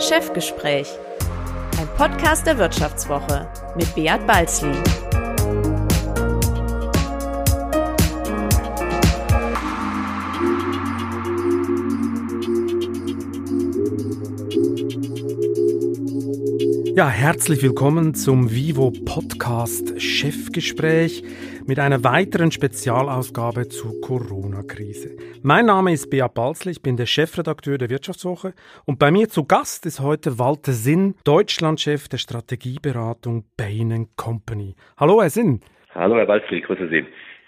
Chefgespräch, ein Podcast der Wirtschaftswoche mit Beat Balzli. Ja, herzlich willkommen zum Vivo Podcast Chefgespräch mit einer weiteren Spezialausgabe zur Corona-Krise. Mein Name ist Bea Balzli, ich bin der Chefredakteur der Wirtschaftswoche und bei mir zu Gast ist heute Walter Sinn, Deutschlandchef der Strategieberatung Bain Company. Hallo, Herr Sinn. Hallo, Herr Balzli, grüße Sie.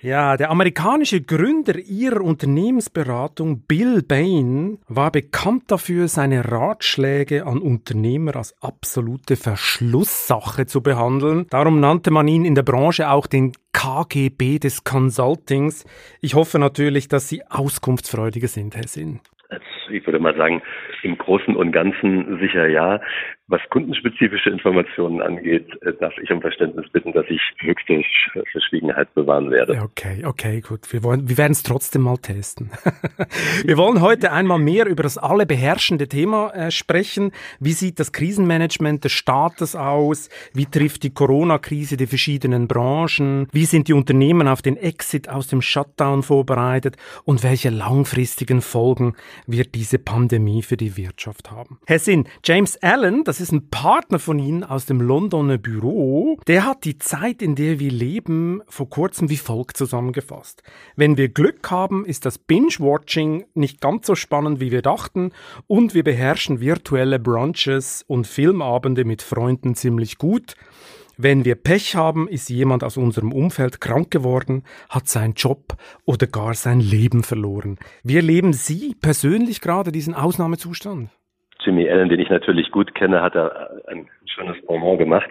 Ja, der amerikanische Gründer ihrer Unternehmensberatung, Bill Bain, war bekannt dafür, seine Ratschläge an Unternehmer als absolute Verschlusssache zu behandeln. Darum nannte man ihn in der Branche auch den KGB des Consultings. Ich hoffe natürlich, dass Sie auskunftsfreudiger sind, Herr Sinn. Ich würde mal sagen, im Großen und Ganzen sicher ja. Was kundenspezifische Informationen angeht, äh, darf ich um Verständnis bitten, dass ich höchste Verschwiegenheit bewahren werde. Okay, okay, gut. Wir, wollen, wir werden es trotzdem mal testen. wir wollen heute einmal mehr über das alle beherrschende Thema äh, sprechen. Wie sieht das Krisenmanagement des Staates aus? Wie trifft die Corona-Krise die verschiedenen Branchen? Wie sind die Unternehmen auf den Exit aus dem Shutdown vorbereitet? Und welche langfristigen Folgen wird diese Pandemie für die Wirtschaft haben? Herr Sinn, James Allen, das das ist ein Partner von Ihnen aus dem Londoner Büro. Der hat die Zeit, in der wir leben, vor kurzem wie folgt zusammengefasst. Wenn wir Glück haben, ist das Binge-Watching nicht ganz so spannend, wie wir dachten und wir beherrschen virtuelle Brunches und Filmabende mit Freunden ziemlich gut. Wenn wir Pech haben, ist jemand aus unserem Umfeld krank geworden, hat seinen Job oder gar sein Leben verloren. Wie erleben Sie persönlich gerade diesen Ausnahmezustand? Jimmy Allen, den ich natürlich gut kenne, hat da ein schönes Bonbon gemacht.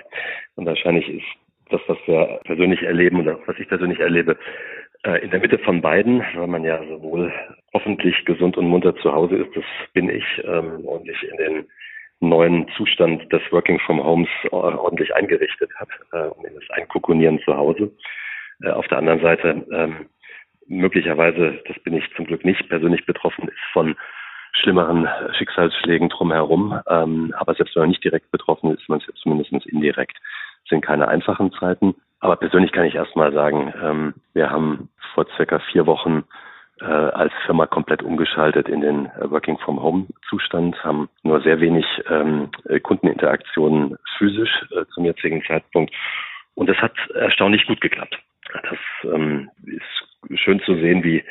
Und wahrscheinlich ist das, was wir persönlich erleben oder was ich persönlich erlebe, äh, in der Mitte von beiden, weil man ja sowohl hoffentlich gesund und munter zu Hause ist, das bin ich, ähm, und sich in den neuen Zustand des Working from Homes ordentlich eingerichtet hat, äh, das Einkukunieren zu Hause. Äh, auf der anderen Seite ähm, möglicherweise, das bin ich zum Glück nicht persönlich betroffen, ist von schlimmeren Schicksalsschlägen drumherum. Ähm, aber selbst wenn man nicht direkt betroffen ist, man ist zumindest indirekt. Es sind keine einfachen Zeiten. Aber persönlich kann ich erstmal sagen, ähm, wir haben vor circa vier Wochen äh, als Firma komplett umgeschaltet in den äh, Working from Home Zustand, haben nur sehr wenig ähm, Kundeninteraktionen physisch äh, zum jetzigen Zeitpunkt. Und das hat erstaunlich gut geklappt. Das ähm, ist schön zu sehen, wie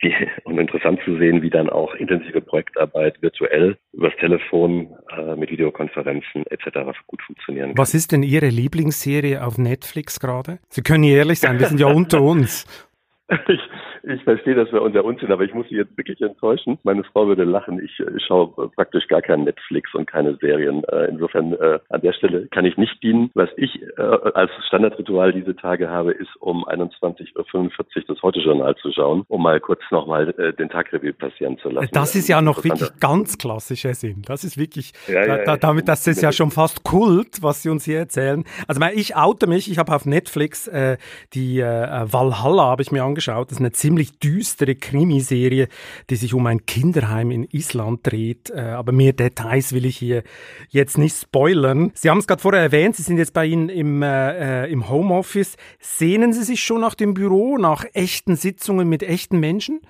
wie, und interessant zu sehen, wie dann auch intensive Projektarbeit virtuell übers Telefon äh, mit Videokonferenzen etc. gut funktionieren kann. Was ist denn Ihre Lieblingsserie auf Netflix gerade? Sie können ehrlich sein, wir sind ja unter uns. Ich, ich verstehe, dass wir unter uns sind, aber ich muss Sie jetzt wirklich enttäuschen. Meine Frau würde lachen. Ich, ich schaue praktisch gar kein Netflix und keine Serien. Äh, insofern äh, an der Stelle kann ich nicht dienen. Was ich äh, als Standardritual diese Tage habe, ist um 21.45 Uhr das Heute-Journal zu schauen, um mal kurz nochmal äh, den Tagrevue passieren zu lassen. Das ist ja noch wirklich ganz klassischer Sinn. Das ist wirklich, ja, ja, da, damit, das ist ja schon fast Kult, was Sie uns hier erzählen. Also ich oute mich, ich habe auf Netflix äh, die äh, Valhalla, habe ich mir angeschaut. Das ist eine ziemlich düstere Krimiserie, die sich um ein Kinderheim in Island dreht. Äh, aber mehr Details will ich hier jetzt nicht spoilern. Sie haben es gerade vorher erwähnt, Sie sind jetzt bei Ihnen im, äh, äh, im Homeoffice. Sehnen Sie sich schon nach dem Büro, nach echten Sitzungen mit echten Menschen?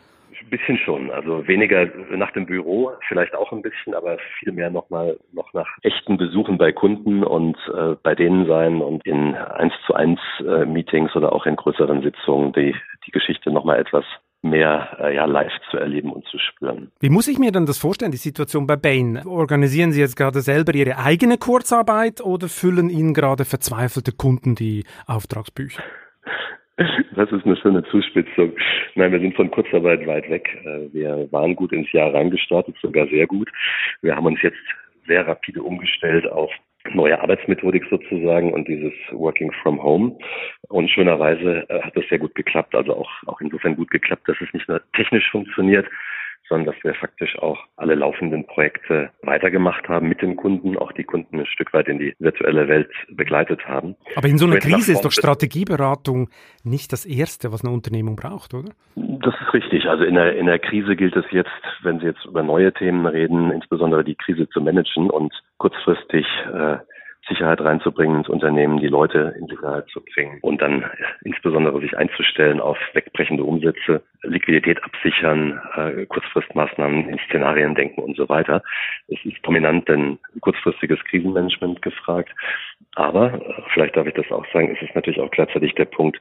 Ein bisschen schon. Also weniger nach dem Büro, vielleicht auch ein bisschen, aber viel mehr nochmal noch nach echten Besuchen bei Kunden und äh, bei denen sein und in eins zu eins äh, Meetings oder auch in größeren Sitzungen die, die Geschichte nochmal etwas mehr äh, ja, live zu erleben und zu spüren. Wie muss ich mir dann das vorstellen, die Situation bei Bain? Organisieren Sie jetzt gerade selber Ihre eigene Kurzarbeit oder füllen Ihnen gerade verzweifelte Kunden die Auftragsbücher? Das ist eine schöne Zuspitzung. Nein, wir sind von Kurzarbeit weit weg. Äh, wir waren gut ins Jahr reingestartet, sogar sehr gut. Wir haben uns jetzt sehr rapide umgestellt auf neue Arbeitsmethodik sozusagen und dieses Working from Home. Und schönerweise äh, hat das sehr gut geklappt. Also auch, auch insofern gut geklappt, dass es nicht nur technisch funktioniert, sondern dass wir faktisch auch alle laufenden Projekte weitergemacht haben mit den Kunden, auch die Kunden ein Stück weit in die virtuelle Welt begleitet haben. Aber in so einer Krise ist doch Strategieberatung nicht das Erste, was eine Unternehmung braucht, oder? Das ist richtig. Also in der, in der Krise gilt es jetzt, wenn Sie jetzt über neue Themen reden, insbesondere die Krise zu managen und kurzfristig äh, Sicherheit reinzubringen ins Unternehmen, die Leute in Sicherheit zu bringen und dann insbesondere sich einzustellen auf wegbrechende Umsätze, Liquidität absichern, äh, Kurzfristmaßnahmen in Szenarien denken und so weiter. Es ist prominent ein kurzfristiges Krisenmanagement gefragt. Aber, äh, vielleicht darf ich das auch sagen, es ist natürlich auch gleichzeitig der Punkt,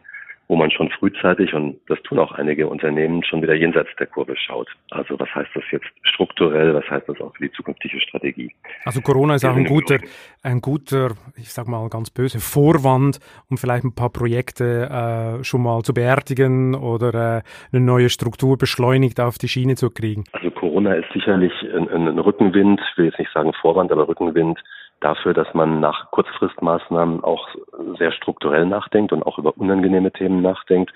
wo man schon frühzeitig, und das tun auch einige Unternehmen, schon wieder jenseits der Kurve schaut. Also was heißt das jetzt strukturell, was heißt das auch für die zukünftige Strategie? Also Corona ist auch ein guter, ein guter, ich sag mal ganz böse, Vorwand, um vielleicht ein paar Projekte äh, schon mal zu beerdigen oder äh, eine neue Struktur beschleunigt auf die Schiene zu kriegen. Also Corona ist sicherlich ein, ein Rückenwind, ich will jetzt nicht sagen Vorwand, aber Rückenwind dafür, dass man nach Kurzfristmaßnahmen auch sehr strukturell nachdenkt und auch über unangenehme Themen nachdenkt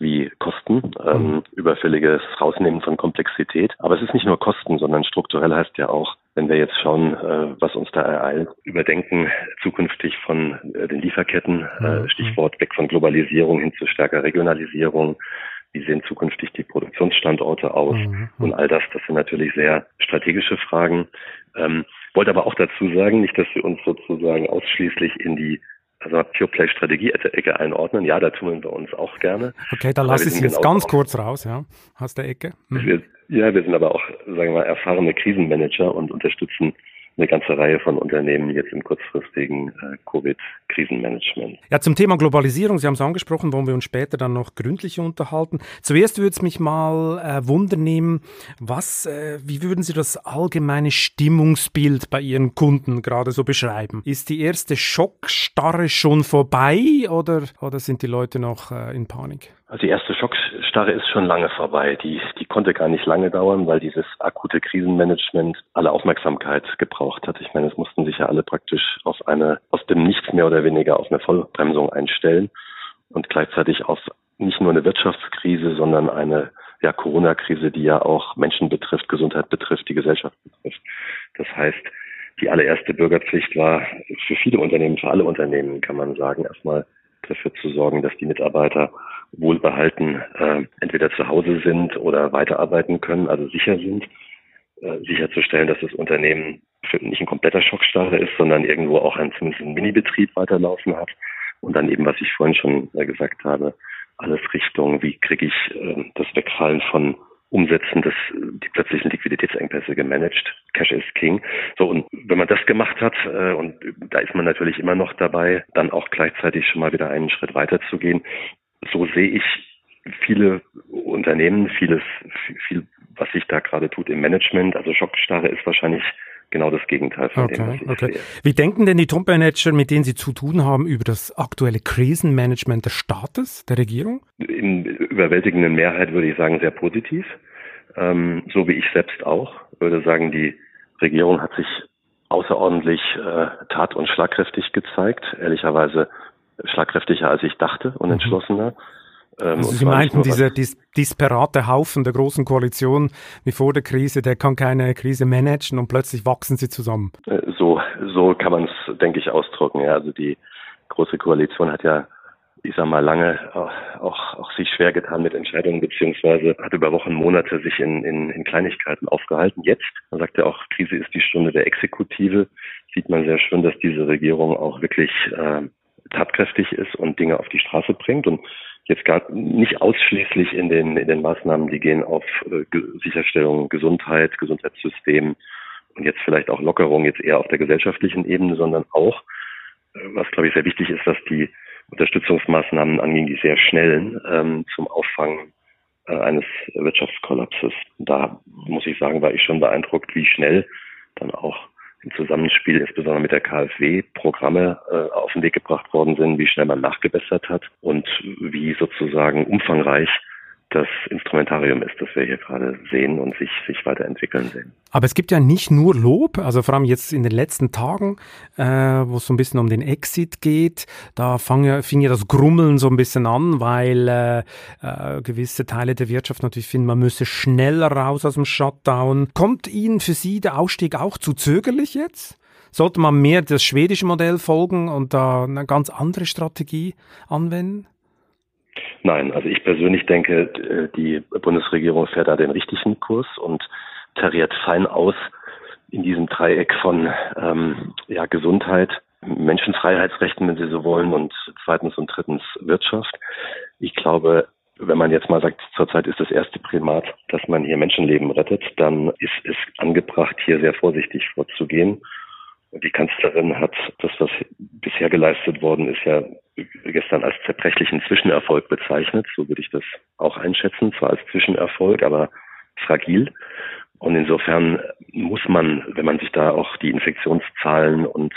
wie Kosten, ähm, mhm. überfälliges Rausnehmen von Komplexität. Aber es ist nicht nur Kosten, sondern strukturell heißt ja auch, wenn wir jetzt schauen, äh, was uns da ereilt, überdenken zukünftig von äh, den Lieferketten, äh, mhm. Stichwort weg von Globalisierung hin zu stärker Regionalisierung, wie sehen zukünftig die Produktionsstandorte aus mhm. und all das, das sind natürlich sehr strategische Fragen. Ähm, wollte aber auch dazu sagen, nicht, dass wir uns sozusagen ausschließlich in die also Pure Play Strategie Ecke einordnen. Ja, da tun wir uns auch gerne. Okay, da lasse ich Sie jetzt ganz kurz raus, ja, aus der Ecke. Mhm. Wir, ja, wir sind aber auch, sagen wir mal, erfahrene Krisenmanager und unterstützen eine ganze Reihe von Unternehmen jetzt im kurzfristigen äh, Covid-Krisenmanagement. Ja, zum Thema Globalisierung, Sie haben es angesprochen, wollen wir uns später dann noch gründlicher unterhalten. Zuerst würde es mich mal äh, wundern was, äh, wie würden Sie das allgemeine Stimmungsbild bei Ihren Kunden gerade so beschreiben? Ist die erste Schockstarre schon vorbei oder, oder sind die Leute noch äh, in Panik? Also die erste Schockstarre ist schon lange vorbei. Die, die konnte gar nicht lange dauern, weil dieses akute Krisenmanagement alle Aufmerksamkeit gebraucht hat. Ich meine, es mussten sich ja alle praktisch auf eine, aus dem Nichts mehr oder weniger auf eine Vollbremsung einstellen und gleichzeitig auf nicht nur eine Wirtschaftskrise, sondern eine ja, Corona-Krise, die ja auch Menschen betrifft, Gesundheit betrifft, die Gesellschaft betrifft. Das heißt, die allererste Bürgerpflicht war für viele Unternehmen, für alle Unternehmen, kann man sagen, erstmal dafür zu sorgen, dass die Mitarbeiter wohlbehalten äh, entweder zu Hause sind oder weiterarbeiten können, also sicher sind, äh, sicherzustellen, dass das Unternehmen nicht ein kompletter Schockstarre ist, sondern irgendwo auch ein zumindest einen Minibetrieb weiterlaufen hat. Und dann eben, was ich vorhin schon gesagt habe, alles Richtung, wie kriege ich äh, das Wegfallen von Umsetzen des, die plötzlichen Liquiditätsengpässe gemanagt. Cash is King. So, und wenn man das gemacht hat, äh, und da ist man natürlich immer noch dabei, dann auch gleichzeitig schon mal wieder einen Schritt weiter zu gehen. So sehe ich viele Unternehmen, vieles, viel, was sich da gerade tut im Management. Also Schockstarre ist wahrscheinlich genau das Gegenteil von okay, dem, was ich okay. sehe. Wie denken denn die Top-Manager, mit denen Sie zu tun haben, über das aktuelle Krisenmanagement des Staates, der Regierung? In überwältigenden Mehrheit würde ich sagen, sehr positiv. Ähm, so wie ich selbst auch. Würde sagen, die Regierung hat sich außerordentlich äh, tat- und schlagkräftig gezeigt. Ehrlicherweise schlagkräftiger, als ich dachte und mhm. entschlossener. Mhm. Ähm, also Sie meinten, dieser dis disperate Haufen der großen Koalition wie vor der Krise, der kann keine Krise managen und plötzlich wachsen sie zusammen. Äh, so, so kann man es, denke ich, ausdrücken. Ja. Also die große Koalition hat ja, ich sag mal, lange auch, auch, auch sich schwer getan mit Entscheidungen, beziehungsweise hat über Wochen, Monate sich in, in, in Kleinigkeiten aufgehalten. Jetzt, man sagt ja auch, Krise ist die Stunde der Exekutive, sieht man sehr schön, dass diese Regierung auch wirklich äh, tatkräftig ist und Dinge auf die Straße bringt. Und jetzt gar nicht ausschließlich in den, in den Maßnahmen, die gehen auf äh, Sicherstellung Gesundheit, Gesundheitssystem und jetzt vielleicht auch Lockerung jetzt eher auf der gesellschaftlichen Ebene, sondern auch, äh, was glaube ich sehr wichtig ist, was die Unterstützungsmaßnahmen anging, die sehr schnellen ähm, zum Auffangen äh, eines Wirtschaftskollapses. Da muss ich sagen, war ich schon beeindruckt, wie schnell dann auch im Zusammenspiel insbesondere mit der KfW Programme äh, auf den Weg gebracht worden sind, wie schnell man nachgebessert hat und wie sozusagen umfangreich das Instrumentarium ist, das wir hier gerade sehen und sich, sich weiterentwickeln sehen. Aber es gibt ja nicht nur Lob, also vor allem jetzt in den letzten Tagen, äh, wo es so ein bisschen um den Exit geht, da fang ja, fing ja das Grummeln so ein bisschen an, weil äh, äh, gewisse Teile der Wirtschaft natürlich finden, man müsse schneller raus aus dem Shutdown. Kommt Ihnen für Sie der Ausstieg auch zu zögerlich jetzt? Sollte man mehr das schwedische Modell folgen und da eine ganz andere Strategie anwenden? Nein, also ich persönlich denke, äh, die Bundesregierung fährt da den richtigen Kurs und tariert fein aus in diesem Dreieck von ähm, ja, Gesundheit, Menschenfreiheitsrechten, wenn Sie so wollen, und zweitens und drittens Wirtschaft. Ich glaube, wenn man jetzt mal sagt, zurzeit ist das erste Primat, dass man hier Menschenleben rettet, dann ist es angebracht, hier sehr vorsichtig vorzugehen die Kanzlerin hat das, was bisher geleistet worden ist, ja gestern als zerbrechlichen Zwischenerfolg bezeichnet. So würde ich das auch einschätzen, zwar als Zwischenerfolg, aber fragil. Und insofern muss man, wenn man sich da auch die Infektionszahlen und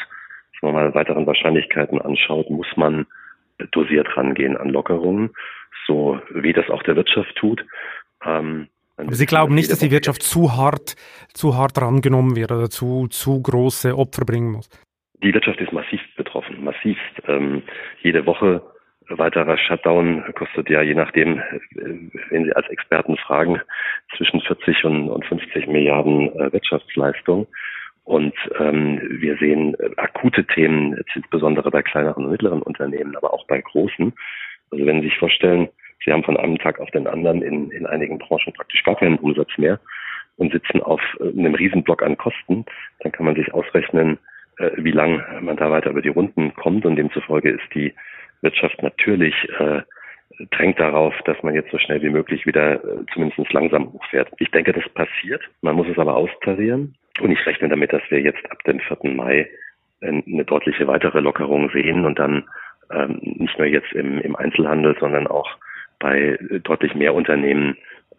sagen wir mal, weiteren Wahrscheinlichkeiten anschaut, muss man dosiert rangehen an Lockerungen, so wie das auch der Wirtschaft tut. Ähm, aber Sie glauben nicht, dass die Wirtschaft zu hart, zu hart rangenommen wird oder zu, zu große Opfer bringen muss? Die Wirtschaft ist massivst. Ähm, jede Woche weiterer Shutdown kostet ja, je nachdem, äh, wenn Sie als Experten fragen, zwischen 40 und, und 50 Milliarden äh, Wirtschaftsleistung. Und ähm, wir sehen äh, akute Themen, insbesondere bei kleineren und mittleren Unternehmen, aber auch bei großen. Also wenn Sie sich vorstellen, Sie haben von einem Tag auf den anderen in, in einigen Branchen praktisch gar keinen Umsatz mehr und sitzen auf äh, einem Riesenblock an Kosten. Dann kann man sich ausrechnen, äh, wie lang man da weiter über die Runden kommt und demzufolge ist die Wirtschaft natürlich äh, drängt darauf, dass man jetzt so schnell wie möglich wieder äh, zumindest langsam hochfährt. Ich denke, das passiert. Man muss es aber austarieren. Und ich rechne damit, dass wir jetzt ab dem 4. Mai äh, eine deutliche weitere Lockerung sehen und dann ähm, nicht nur jetzt im, im Einzelhandel, sondern auch bei deutlich mehr Unternehmen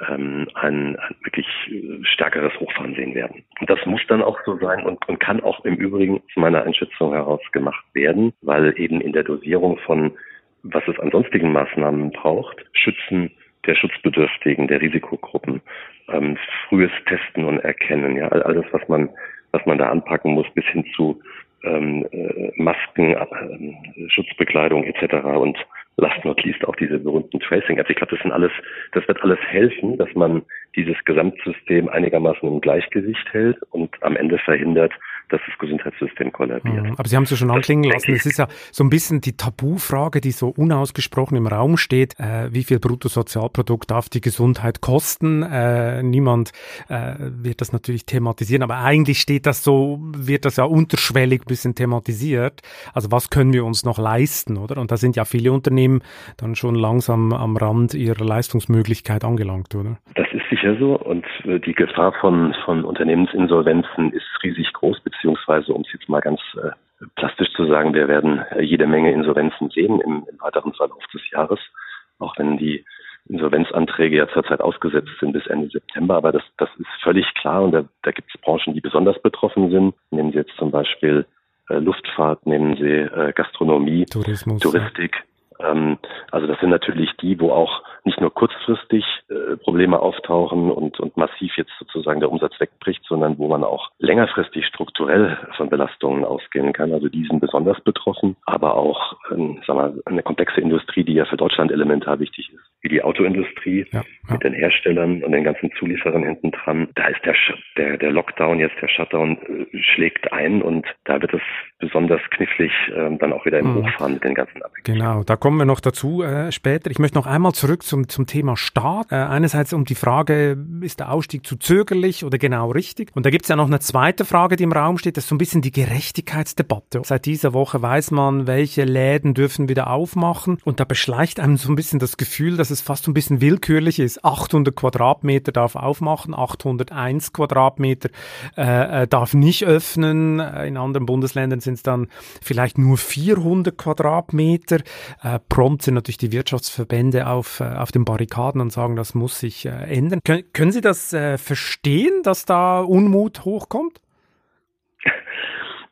ähm, ein, ein wirklich stärkeres Hochfahren sehen werden. Und das muss dann auch so sein und, und kann auch im Übrigen zu meiner Einschätzung heraus gemacht werden, weil eben in der Dosierung von was es an sonstigen Maßnahmen braucht, Schützen der Schutzbedürftigen, der Risikogruppen, ähm, frühes Testen und Erkennen, ja, all, all das, was man, was man da anpacken muss, bis hin zu ähm, äh, Masken, äh, Schutzbekleidung etc. und last not least auch diese berühmten Tracing-Apps. Ich glaube, das sind alles, das wird alles helfen, dass man dieses Gesamtsystem einigermaßen im Gleichgewicht hält und am Ende verhindert, dass das Gesundheitssystem kollabiert. Mhm. Aber Sie haben es ja schon anklingen lassen. Es ist ja so ein bisschen die Tabufrage, die so unausgesprochen im Raum steht. Äh, wie viel Bruttosozialprodukt darf die Gesundheit kosten? Äh, niemand äh, wird das natürlich thematisieren, aber eigentlich steht das so, wird das ja unterschwellig ein bisschen thematisiert. Also was können wir uns noch leisten, oder? Und da sind ja viele Unternehmen dann schon langsam am Rand ihrer Leistungsmöglichkeit angelangt, oder? Das ist sicher so und äh, die Gefahr von, von Unternehmensinsolvenzen ist riesig groß, beziehungsweise, um es jetzt mal ganz äh, plastisch zu sagen, wir werden äh, jede Menge Insolvenzen sehen im, im weiteren Verlauf des Jahres, auch wenn die Insolvenzanträge ja zurzeit ausgesetzt sind bis Ende September. Aber das, das ist völlig klar und da, da gibt es Branchen, die besonders betroffen sind. Nehmen Sie jetzt zum Beispiel äh, Luftfahrt, nehmen Sie äh, Gastronomie, Tourismus, Touristik. Ja. Ähm, also das sind natürlich die, wo auch nicht nur kurzfristig äh, Probleme auftauchen und, und massiv jetzt sozusagen der Umsatz wegbricht, sondern wo man auch längerfristig strukturell von Belastungen ausgehen kann. Also die sind besonders betroffen, aber auch ähm, sagen wir, eine komplexe Industrie, die ja für Deutschland elementar wichtig ist, wie die Autoindustrie ja, ja. mit den Herstellern und den ganzen Zulieferern hinten dran. Da ist der, der, der Lockdown, jetzt der Shutdown äh, schlägt ein und da wird es besonders knifflig äh, dann auch wieder im mhm. Hochfahren mit den ganzen Abhängigkeiten. Genau, da kommen wir noch dazu äh, später. Ich möchte noch einmal zurück zum, zum Thema Staat. Äh, einerseits um die Frage, ist der Ausstieg zu zögerlich oder genau richtig? Und da gibt es ja noch eine zweite Frage, die im Raum steht, das ist so ein bisschen die Gerechtigkeitsdebatte. Seit dieser Woche weiß man, welche Läden dürfen wieder aufmachen und da beschleicht einem so ein bisschen das Gefühl, dass es fast so ein bisschen willkürlich ist. 800 Quadratmeter darf aufmachen, 801 Quadratmeter äh, äh, darf nicht öffnen. In anderen Bundesländern sind es dann vielleicht nur 400 Quadratmeter. Äh, prompt sind natürlich die Wirtschaftsverbände auf, äh, auf den Barrikaden und sagen, das muss sich äh, ändern. Kön können Sie das äh, verstehen, dass da Unmut hochkommt?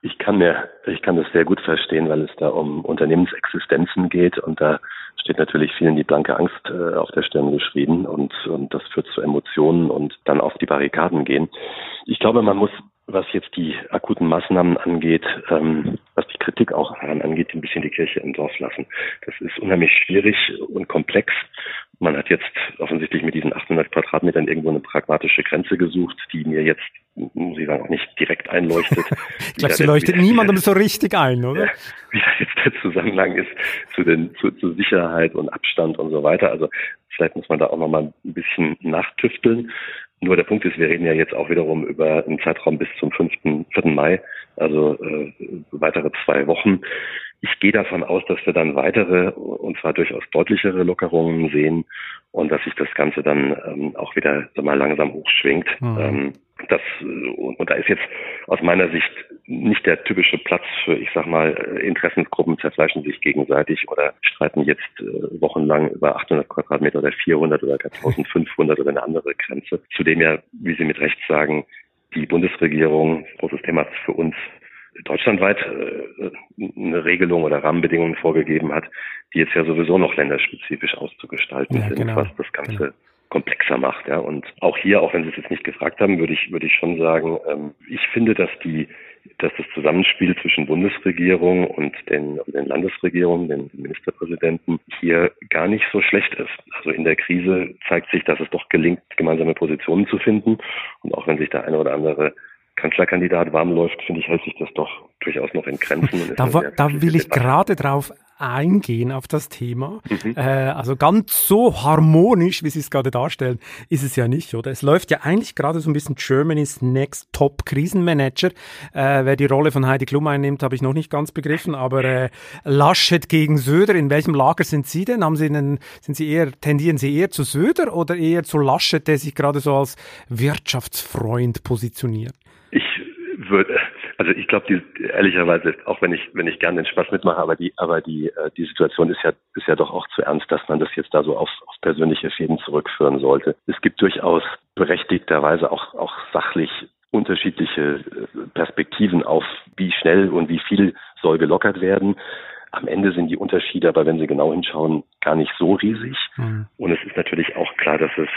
Ich kann mir, ich kann das sehr gut verstehen, weil es da um Unternehmensexistenzen geht und da steht natürlich vielen die blanke Angst äh, auf der Stirn geschrieben und, und das führt zu Emotionen und dann auf die Barrikaden gehen. Ich glaube, man muss was jetzt die akuten Maßnahmen angeht, ähm, was die Kritik auch angeht, ein bisschen die Kirche im Dorf lassen. Das ist unheimlich schwierig und komplex. Man hat jetzt offensichtlich mit diesen 800 Quadratmetern irgendwo eine pragmatische Grenze gesucht, die mir jetzt, muss ich sagen, auch nicht direkt einleuchtet. ich glaube, sie leuchtet niemandem so richtig ein, oder? wie da jetzt der Zusammenhang ist zu, den, zu, zu Sicherheit und Abstand und so weiter. Also vielleicht muss man da auch nochmal ein bisschen nachtüfteln. Nur der Punkt ist, wir reden ja jetzt auch wiederum über einen Zeitraum bis zum 5., 4. Mai, also äh, weitere zwei Wochen. Ich gehe davon aus, dass wir dann weitere und zwar durchaus deutlichere Lockerungen sehen und dass sich das Ganze dann ähm, auch wieder so mal langsam hochschwingt. Mhm. Ähm, das, und, und da ist jetzt aus meiner Sicht nicht der typische Platz für, ich sag mal, Interessensgruppen zerfleischen sich gegenseitig oder streiten jetzt äh, wochenlang über 800 Quadratmeter oder 400 oder 1500 oder eine andere Grenze. Zudem ja, wie Sie mit Recht sagen, die Bundesregierung, großes Thema für uns, deutschlandweit äh, eine Regelung oder Rahmenbedingungen vorgegeben hat, die jetzt ja sowieso noch länderspezifisch auszugestalten ja, sind, genau, was das Ganze genau. Komplexer macht. Ja. Und auch hier, auch wenn Sie es jetzt nicht gefragt haben, würde ich, würde ich schon sagen, ähm, ich finde, dass die dass das Zusammenspiel zwischen Bundesregierung und den, den Landesregierungen, den Ministerpräsidenten hier gar nicht so schlecht ist. Also in der Krise zeigt sich, dass es doch gelingt, gemeinsame Positionen zu finden. Und auch wenn sich der eine oder andere Kanzlerkandidat warm läuft, finde ich, hält sich das doch durchaus noch in Grenzen. Da, da will ich gerade drauf eingehen auf das Thema. Mhm. Äh, also ganz so harmonisch, wie Sie es gerade darstellen, ist es ja nicht, oder? Es läuft ja eigentlich gerade so ein bisschen Germany's Next Top Krisenmanager. Äh, wer die Rolle von Heidi Klum einnimmt, habe ich noch nicht ganz begriffen, aber äh, Laschet gegen Söder, in welchem Lager sind Sie denn? Haben Sie einen, sind Sie eher, tendieren Sie eher zu Söder oder eher zu Laschet, der sich gerade so als Wirtschaftsfreund positioniert? Ich würde, also ich glaube, ehrlicherweise, auch wenn ich, wenn ich gerne den Spaß mitmache, aber die, aber die, äh, die Situation ist ja, ist ja doch auch zu ernst, dass man das jetzt da so auf, auf persönliche Fäden zurückführen sollte. Es gibt durchaus berechtigterweise auch, auch sachlich unterschiedliche äh, Perspektiven auf, wie schnell und wie viel soll gelockert werden. Am Ende sind die Unterschiede, aber wenn Sie genau hinschauen, gar nicht so riesig. Mhm. Und es ist natürlich auch klar, dass es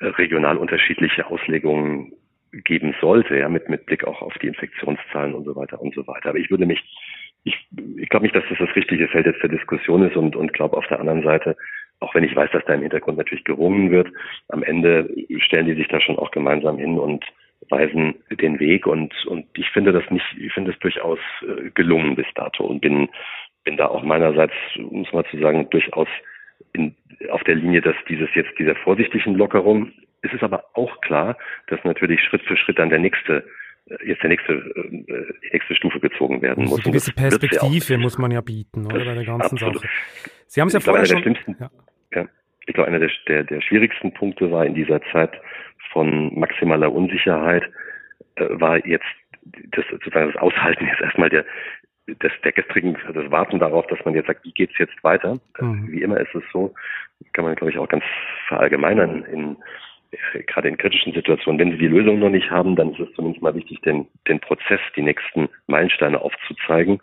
äh, regional unterschiedliche Auslegungen geben sollte, ja, mit, mit Blick auch auf die Infektionszahlen und so weiter und so weiter. Aber ich würde mich, ich, ich glaube nicht, dass das das richtige Feld jetzt der Diskussion ist und, und glaube auf der anderen Seite, auch wenn ich weiß, dass da im Hintergrund natürlich gerungen wird, am Ende stellen die sich da schon auch gemeinsam hin und weisen den Weg und, und ich finde das nicht, ich finde es durchaus äh, gelungen bis dato und bin, bin da auch meinerseits, muss man zu sagen, durchaus in, auf der Linie, dass dieses jetzt dieser vorsichtigen Lockerung es ist aber auch klar, dass natürlich Schritt für Schritt dann der nächste äh, jetzt der nächste, äh, die nächste Stufe gezogen werden muss. Eine gewisse Perspektive muss man ja bieten, oder, bei der ganzen absolut. Sache. Sie haben es ja vorher schon... Schlimmsten, ja. ja. Ich glaube, einer der, der, der schwierigsten Punkte war in dieser Zeit von maximaler Unsicherheit, äh, war jetzt das, sozusagen das Aushalten jetzt erstmal der, des, der gestrigen, das Warten darauf, dass man jetzt sagt, wie geht's jetzt weiter? Mhm. Wie immer ist es so, kann man, glaube ich, auch ganz verallgemeinern in gerade in kritischen Situationen, wenn Sie die Lösung noch nicht haben, dann ist es zumindest mal wichtig, den, den Prozess, die nächsten Meilensteine aufzuzeigen.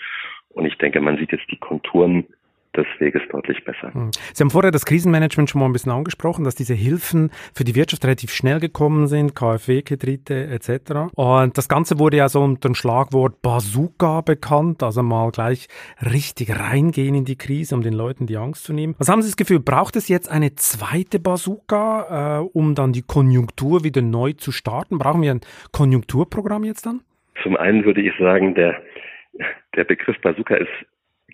Und ich denke, man sieht jetzt die Konturen des Weges deutlich besser. Hm. Sie haben vorher das Krisenmanagement schon mal ein bisschen angesprochen, dass diese Hilfen für die Wirtschaft relativ schnell gekommen sind, KfW-Kredite etc. Und das Ganze wurde ja so unter dem Schlagwort Bazooka bekannt, also mal gleich richtig reingehen in die Krise, um den Leuten die Angst zu nehmen. Was haben Sie das Gefühl, braucht es jetzt eine zweite Bazooka, äh, um dann die Konjunktur wieder neu zu starten? Brauchen wir ein Konjunkturprogramm jetzt dann? Zum einen würde ich sagen, der, der Begriff Bazooka ist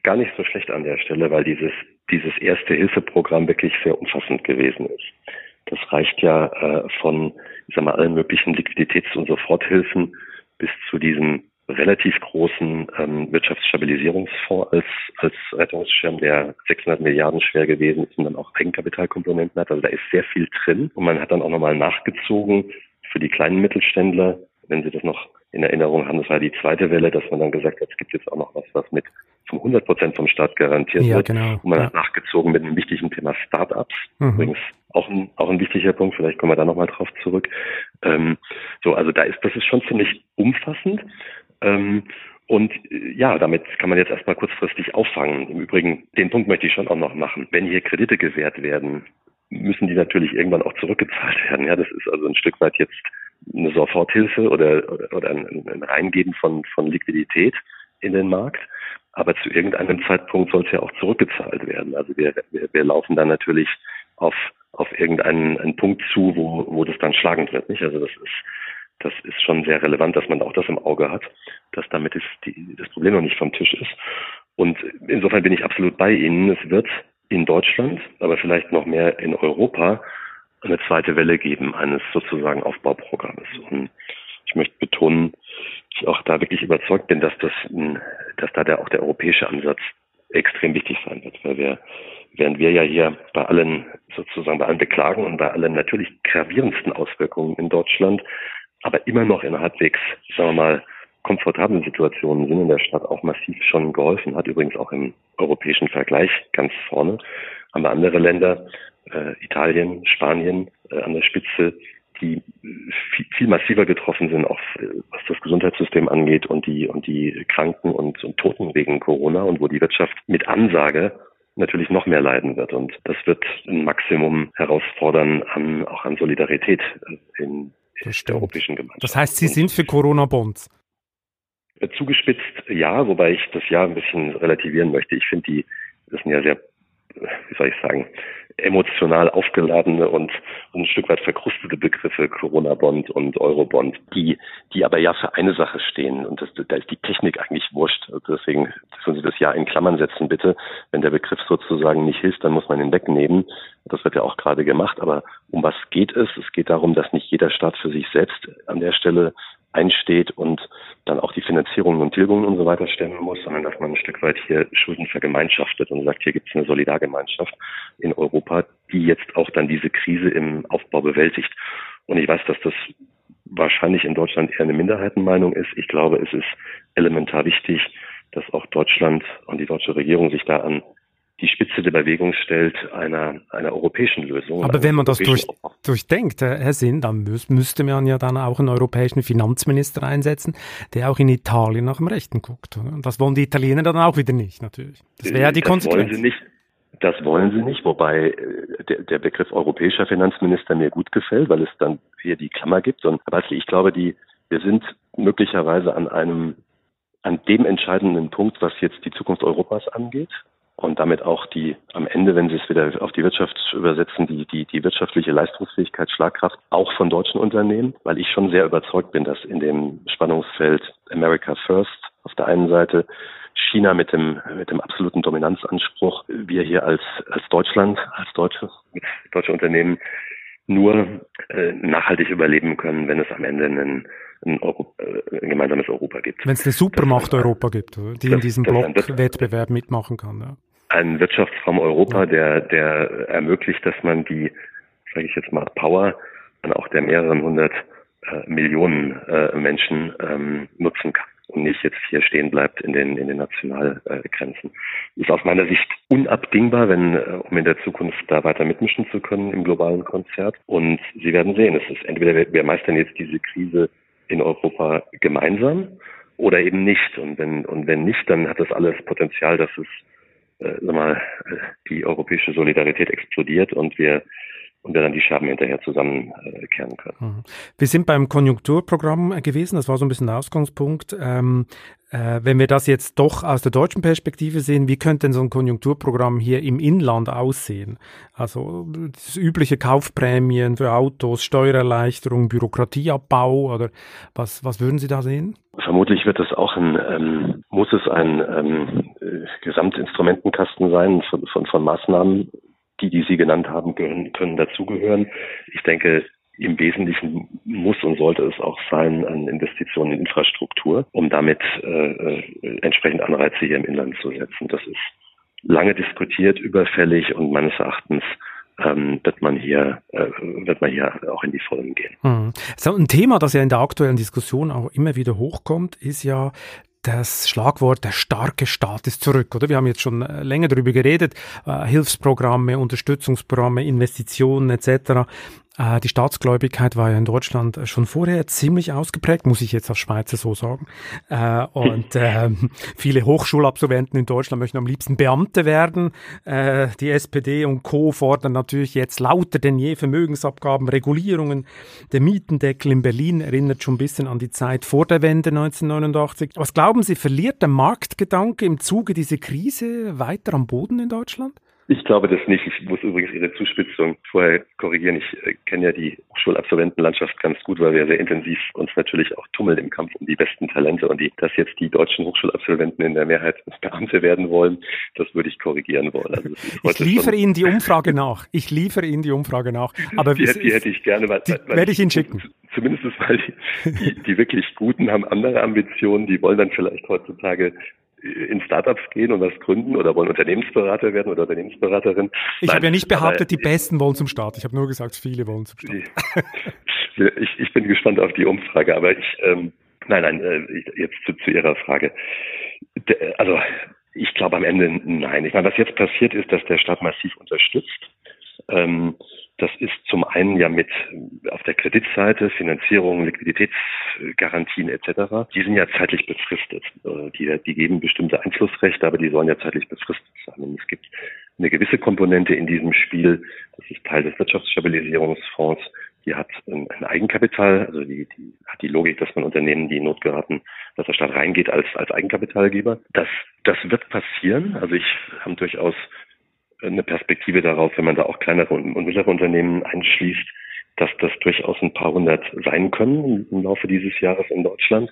gar nicht so schlecht an der Stelle, weil dieses, dieses erste Hilfeprogramm wirklich sehr umfassend gewesen ist. Das reicht ja äh, von, ich sag mal, allen möglichen Liquiditäts- und Soforthilfen bis zu diesem relativ großen ähm, Wirtschaftsstabilisierungsfonds als, als Rettungsschirm, der 600 Milliarden schwer gewesen ist und dann auch Eigenkapitalkomponenten hat. Also da ist sehr viel drin. Und man hat dann auch nochmal nachgezogen für die kleinen Mittelständler, wenn Sie das noch in Erinnerung haben, das war die zweite Welle, dass man dann gesagt hat, es gibt jetzt auch noch was, was mit zum 100 Prozent vom Staat garantiert ja, wird. Genau. Und man ja. hat nachgezogen mit einem wichtigen Thema Start-ups. Mhm. Übrigens auch ein, auch ein wichtiger Punkt, vielleicht kommen wir da nochmal drauf zurück. Ähm, so, also da ist, das ist schon ziemlich umfassend. Ähm, Und äh, ja, damit kann man jetzt erstmal kurzfristig auffangen. Im Übrigen, den Punkt möchte ich schon auch noch machen. Wenn hier Kredite gewährt werden, müssen die natürlich irgendwann auch zurückgezahlt werden. Ja, das ist also ein Stück weit jetzt eine Soforthilfe oder, oder, oder ein, ein Reingeben von, von Liquidität in den Markt. Aber zu irgendeinem Zeitpunkt soll es ja auch zurückgezahlt werden. Also wir, wir, wir laufen dann natürlich auf, auf irgendeinen einen Punkt zu, wo, wo das dann schlagend wird. Nicht? Also das ist, das ist schon sehr relevant, dass man auch das im Auge hat, dass damit ist die, das Problem noch nicht vom Tisch ist. Und insofern bin ich absolut bei Ihnen. Es wird in Deutschland, aber vielleicht noch mehr in Europa eine zweite Welle geben eines sozusagen Aufbauprogrammes. Und ich möchte betonen, dass ich auch da wirklich überzeugt bin, dass das, dass da der, auch der europäische Ansatz extrem wichtig sein wird, weil wir, während wir ja hier bei allen sozusagen bei allen Beklagen und bei allen natürlich gravierendsten Auswirkungen in Deutschland, aber immer noch in halbwegs, sagen wir mal, komfortablen Situationen sind in der Stadt auch massiv schon geholfen hat, übrigens auch im europäischen Vergleich ganz vorne. Haben wir andere Länder, äh, Italien, Spanien äh, an der Spitze, die viel, massiver getroffen sind, auch äh, was das Gesundheitssystem angeht und die und die Kranken und, und Toten wegen Corona und wo die Wirtschaft mit Ansage natürlich noch mehr leiden wird. Und das wird ein Maximum herausfordern an auch an Solidarität äh, in der europäischen Gemeinschaft. Das heißt, Sie sind für Corona-Bonds? Äh, zugespitzt ja, wobei ich das ja ein bisschen relativieren möchte. Ich finde die, das sind ja sehr, wie soll ich sagen, emotional aufgeladene und ein Stück weit verkrustete Begriffe, Corona-Bond und Euro-Bond, die, die aber ja für eine Sache stehen. Und das, da ist die Technik eigentlich wurscht. Deswegen dürfen Sie das ja in Klammern setzen, bitte. Wenn der Begriff sozusagen nicht hilft, dann muss man ihn wegnehmen. Das wird ja auch gerade gemacht. Aber um was geht es? Es geht darum, dass nicht jeder Staat für sich selbst an der Stelle einsteht und dann auch die Finanzierungen und Tilgungen und so weiter stemmen muss, sondern dass man ein Stück weit hier Schulden vergemeinschaftet und sagt, hier gibt es eine Solidargemeinschaft in Europa, die jetzt auch dann diese Krise im Aufbau bewältigt. Und ich weiß, dass das wahrscheinlich in Deutschland eher eine Minderheitenmeinung ist. Ich glaube, es ist elementar wichtig, dass auch Deutschland und die deutsche Regierung sich da an die Spitze der Bewegung stellt einer, einer europäischen Lösung. Aber wenn man das durch, durchdenkt, Herr Sinn, dann müß, müsste man ja dann auch einen europäischen Finanzminister einsetzen, der auch in Italien nach dem Rechten guckt. Und das wollen die Italiener dann auch wieder nicht, natürlich. Das wäre ja die das Konsequenz. Wollen sie nicht. Das wollen sie nicht, wobei äh, der, der Begriff europäischer Finanzminister mir gut gefällt, weil es dann hier die Klammer gibt. Und ich glaube, die, wir sind möglicherweise an einem, an dem entscheidenden Punkt, was jetzt die Zukunft Europas angeht und damit auch die am Ende, wenn Sie es wieder auf die Wirtschaft übersetzen, die, die, die wirtschaftliche Leistungsfähigkeit, Schlagkraft auch von deutschen Unternehmen, weil ich schon sehr überzeugt bin, dass in dem Spannungsfeld America First auf der einen Seite China mit dem, mit dem absoluten Dominanzanspruch, wir hier als, als Deutschland, als deutsche, deutsche Unternehmen nur äh, nachhaltig überleben können, wenn es am Ende einen ein, Euro, äh, ein gemeinsames Europa gibt. Wenn es eine Supermacht Europa gibt, die das, in diesem Blockwettbewerb mitmachen kann. Ja. Ein Wirtschaftsraum Europa, der, der ermöglicht, dass man die, sage ich jetzt mal, Power dann auch der mehreren hundert äh, Millionen äh, Menschen ähm, nutzen kann und nicht jetzt hier stehen bleibt in den, in den Nationalgrenzen. Ist aus meiner Sicht unabdingbar, wenn, äh, um in der Zukunft da weiter mitmischen zu können im globalen Konzert. Und Sie werden sehen, es ist entweder wir meistern jetzt diese Krise in Europa gemeinsam oder eben nicht. Und wenn, und wenn nicht, dann hat das alles Potenzial, dass es, äh, sag mal, äh, die europäische Solidarität explodiert und wir und wir dann die Scherben hinterher zusammenkehren äh, können. Mhm. Wir sind beim Konjunkturprogramm gewesen, das war so ein bisschen der Ausgangspunkt. Ähm, äh, wenn wir das jetzt doch aus der deutschen Perspektive sehen, wie könnte denn so ein Konjunkturprogramm hier im Inland aussehen? Also das übliche Kaufprämien für Autos, Steuererleichterung, Bürokratieabbau oder was, was würden Sie da sehen? Vermutlich wird es auch ein, ähm, muss es ein ähm, Gesamtinstrumentenkasten sein von, von, von Maßnahmen, die, die Sie genannt haben, können, können dazugehören. Ich denke, im Wesentlichen muss und sollte es auch sein an Investitionen in Infrastruktur, um damit äh, äh, entsprechend Anreize hier im Inland zu setzen. Das ist lange diskutiert, überfällig und meines Erachtens ähm, wird man hier äh, wird man hier auch in die Folgen gehen. Mhm. So ein Thema, das ja in der aktuellen Diskussion auch immer wieder hochkommt, ist ja das Schlagwort der starke Staat ist zurück, oder? Wir haben jetzt schon äh, länger darüber geredet, äh, Hilfsprogramme, Unterstützungsprogramme, Investitionen etc. Äh, die Staatsgläubigkeit war ja in Deutschland schon vorher ziemlich ausgeprägt, muss ich jetzt auf Schweizer so sagen. Äh, und äh, viele Hochschulabsolventen in Deutschland möchten am liebsten Beamte werden. Äh, die SPD und Co. fordern natürlich jetzt lauter denn je Vermögensabgaben, Regulierungen. Der Mietendeckel in Berlin erinnert schon ein bisschen an die Zeit vor der Wende 1989. Was glauben Sie, verliert der Marktgedanke im Zuge dieser Krise weiter am Boden in Deutschland? Ich glaube das nicht. Ich muss übrigens Ihre Zuspitzung vorher korrigieren. Ich äh, kenne ja die Hochschulabsolventenlandschaft ganz gut, weil wir sehr intensiv uns natürlich auch tummeln im Kampf um die besten Talente. Und die, dass jetzt die deutschen Hochschulabsolventen in der Mehrheit Beamte werden wollen, das würde ich korrigieren wollen. Also ich liefere Ihnen die Umfrage nach. Ich liefere Ihnen die Umfrage nach. Aber die, die hätte ich gerne. Weil, die weil werde ich Ihnen schicken. Zumindest weil die, die, die wirklich Guten haben andere Ambitionen. Die wollen dann vielleicht heutzutage in Startups gehen und was gründen oder wollen Unternehmensberater werden oder Unternehmensberaterin. Ich habe ja nicht behauptet, die Besten wollen zum Start. Ich habe nur gesagt, viele wollen zum Start. ich, ich bin gespannt auf die Umfrage, aber ich, ähm, nein, nein, äh, jetzt zu, zu Ihrer Frage. Also ich glaube am Ende nein. Ich meine, was jetzt passiert ist, dass der Staat massiv unterstützt. Ähm, das ist zum einen ja mit auf der Kreditseite Finanzierung, Liquiditätsgarantien etc. Die sind ja zeitlich befristet. Äh, die, die geben bestimmte Einflussrechte, aber die sollen ja zeitlich befristet sein. Und es gibt eine gewisse Komponente in diesem Spiel, das ist Teil des Wirtschaftsstabilisierungsfonds, die hat ein Eigenkapital, also die, die hat die Logik, dass man Unternehmen, die in Not geraten, dass der Staat reingeht als, als Eigenkapitalgeber. Das, das wird passieren. Also ich habe durchaus eine Perspektive darauf, wenn man da auch kleinere und mittlere Unternehmen einschließt, dass das durchaus ein paar hundert sein können im Laufe dieses Jahres in Deutschland.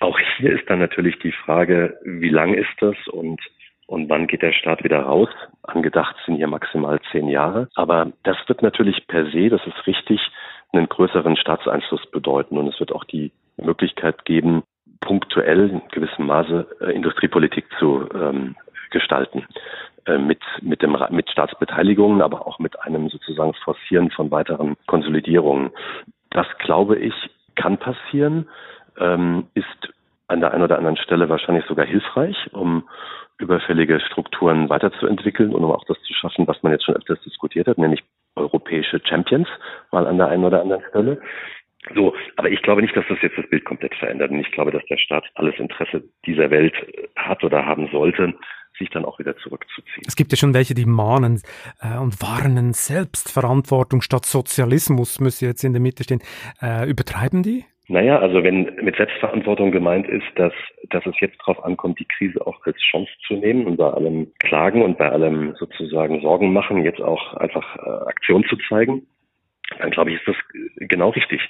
Auch hier ist dann natürlich die Frage, wie lang ist das und und wann geht der Staat wieder raus? Angedacht sind hier maximal zehn Jahre. Aber das wird natürlich per se, das ist richtig, einen größeren Staatseinfluss bedeuten. Und es wird auch die Möglichkeit geben, punktuell in gewissem Maße äh, Industriepolitik zu ähm, gestalten. Äh, mit, mit, dem, mit Staatsbeteiligungen, aber auch mit einem sozusagen Forcieren von weiteren Konsolidierungen. Das, glaube ich, kann passieren, ähm, ist an der einen oder anderen Stelle wahrscheinlich sogar hilfreich, um überfällige Strukturen weiterzuentwickeln und um auch das zu schaffen, was man jetzt schon öfters diskutiert hat, nämlich europäische Champions mal an der einen oder anderen Stelle. So, aber ich glaube nicht, dass das jetzt das Bild komplett verändert. Und ich glaube, dass der Staat alles Interesse dieser Welt hat oder haben sollte, sich dann auch wieder zurückzuziehen. Es gibt ja schon welche, die mahnen äh, und warnen, Selbstverantwortung statt Sozialismus müsse jetzt in der Mitte stehen. Äh, übertreiben die? Naja, also wenn mit Selbstverantwortung gemeint ist, dass, dass es jetzt darauf ankommt, die Krise auch als Chance zu nehmen und bei allem Klagen und bei allem sozusagen Sorgen machen, jetzt auch einfach äh, Aktion zu zeigen, dann glaube ich, ist das genau richtig.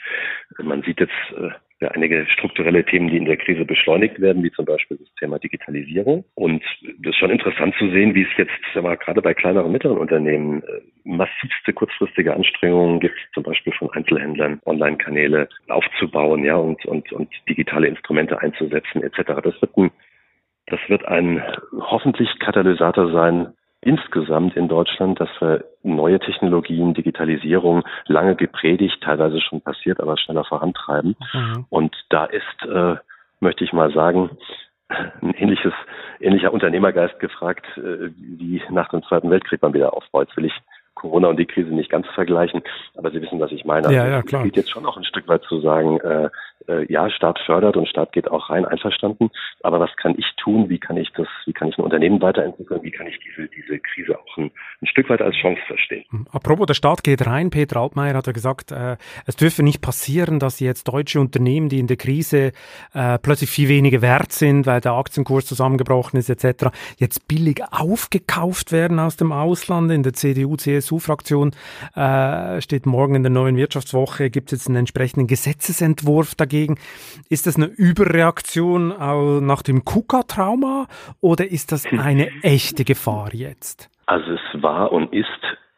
Man sieht jetzt äh, einige strukturelle Themen, die in der Krise beschleunigt werden, wie zum Beispiel das Thema Digitalisierung. Und das ist schon interessant zu sehen, wie es jetzt sag mal, gerade bei kleineren und mittleren Unternehmen äh, massivste kurzfristige Anstrengungen gibt, zum Beispiel von Einzelhändlern, Online-Kanäle aufzubauen, ja, und, und, und digitale Instrumente einzusetzen, etc. Das wird ein das wird ein hoffentlich Katalysator sein insgesamt in Deutschland, dass wir neue Technologien, Digitalisierung lange gepredigt, teilweise schon passiert, aber schneller vorantreiben. Mhm. Und da ist, äh, möchte ich mal sagen, ein ähnliches, ähnlicher Unternehmergeist gefragt, äh, wie nach dem Zweiten Weltkrieg man wieder aufbaut. Will ich Corona und die Krise nicht ganz vergleichen, aber Sie wissen, was ich meine. Ja, ja, klar. Es geht jetzt schon auch ein Stück weit zu sagen, äh, äh, ja, Staat fördert und Staat geht auch rein, einverstanden. Aber was kann ich tun? Wie kann ich das, wie kann ich ein Unternehmen weiterentwickeln? Wie kann ich diese, diese Krise auch ein, ein Stück weit als Chance verstehen? Hm, apropos, der Staat geht rein. Peter Altmaier hat ja gesagt, äh, es dürfe nicht passieren, dass jetzt deutsche Unternehmen, die in der Krise äh, plötzlich viel weniger wert sind, weil der Aktienkurs zusammengebrochen ist etc., jetzt billig aufgekauft werden aus dem Ausland. In der CDU-CSU-Fraktion äh, steht morgen in der neuen Wirtschaftswoche, gibt es jetzt einen entsprechenden Gesetzesentwurf dagegen dagegen. Ist das eine Überreaktion nach dem KUKA-Trauma oder ist das eine echte Gefahr jetzt? Also es war und ist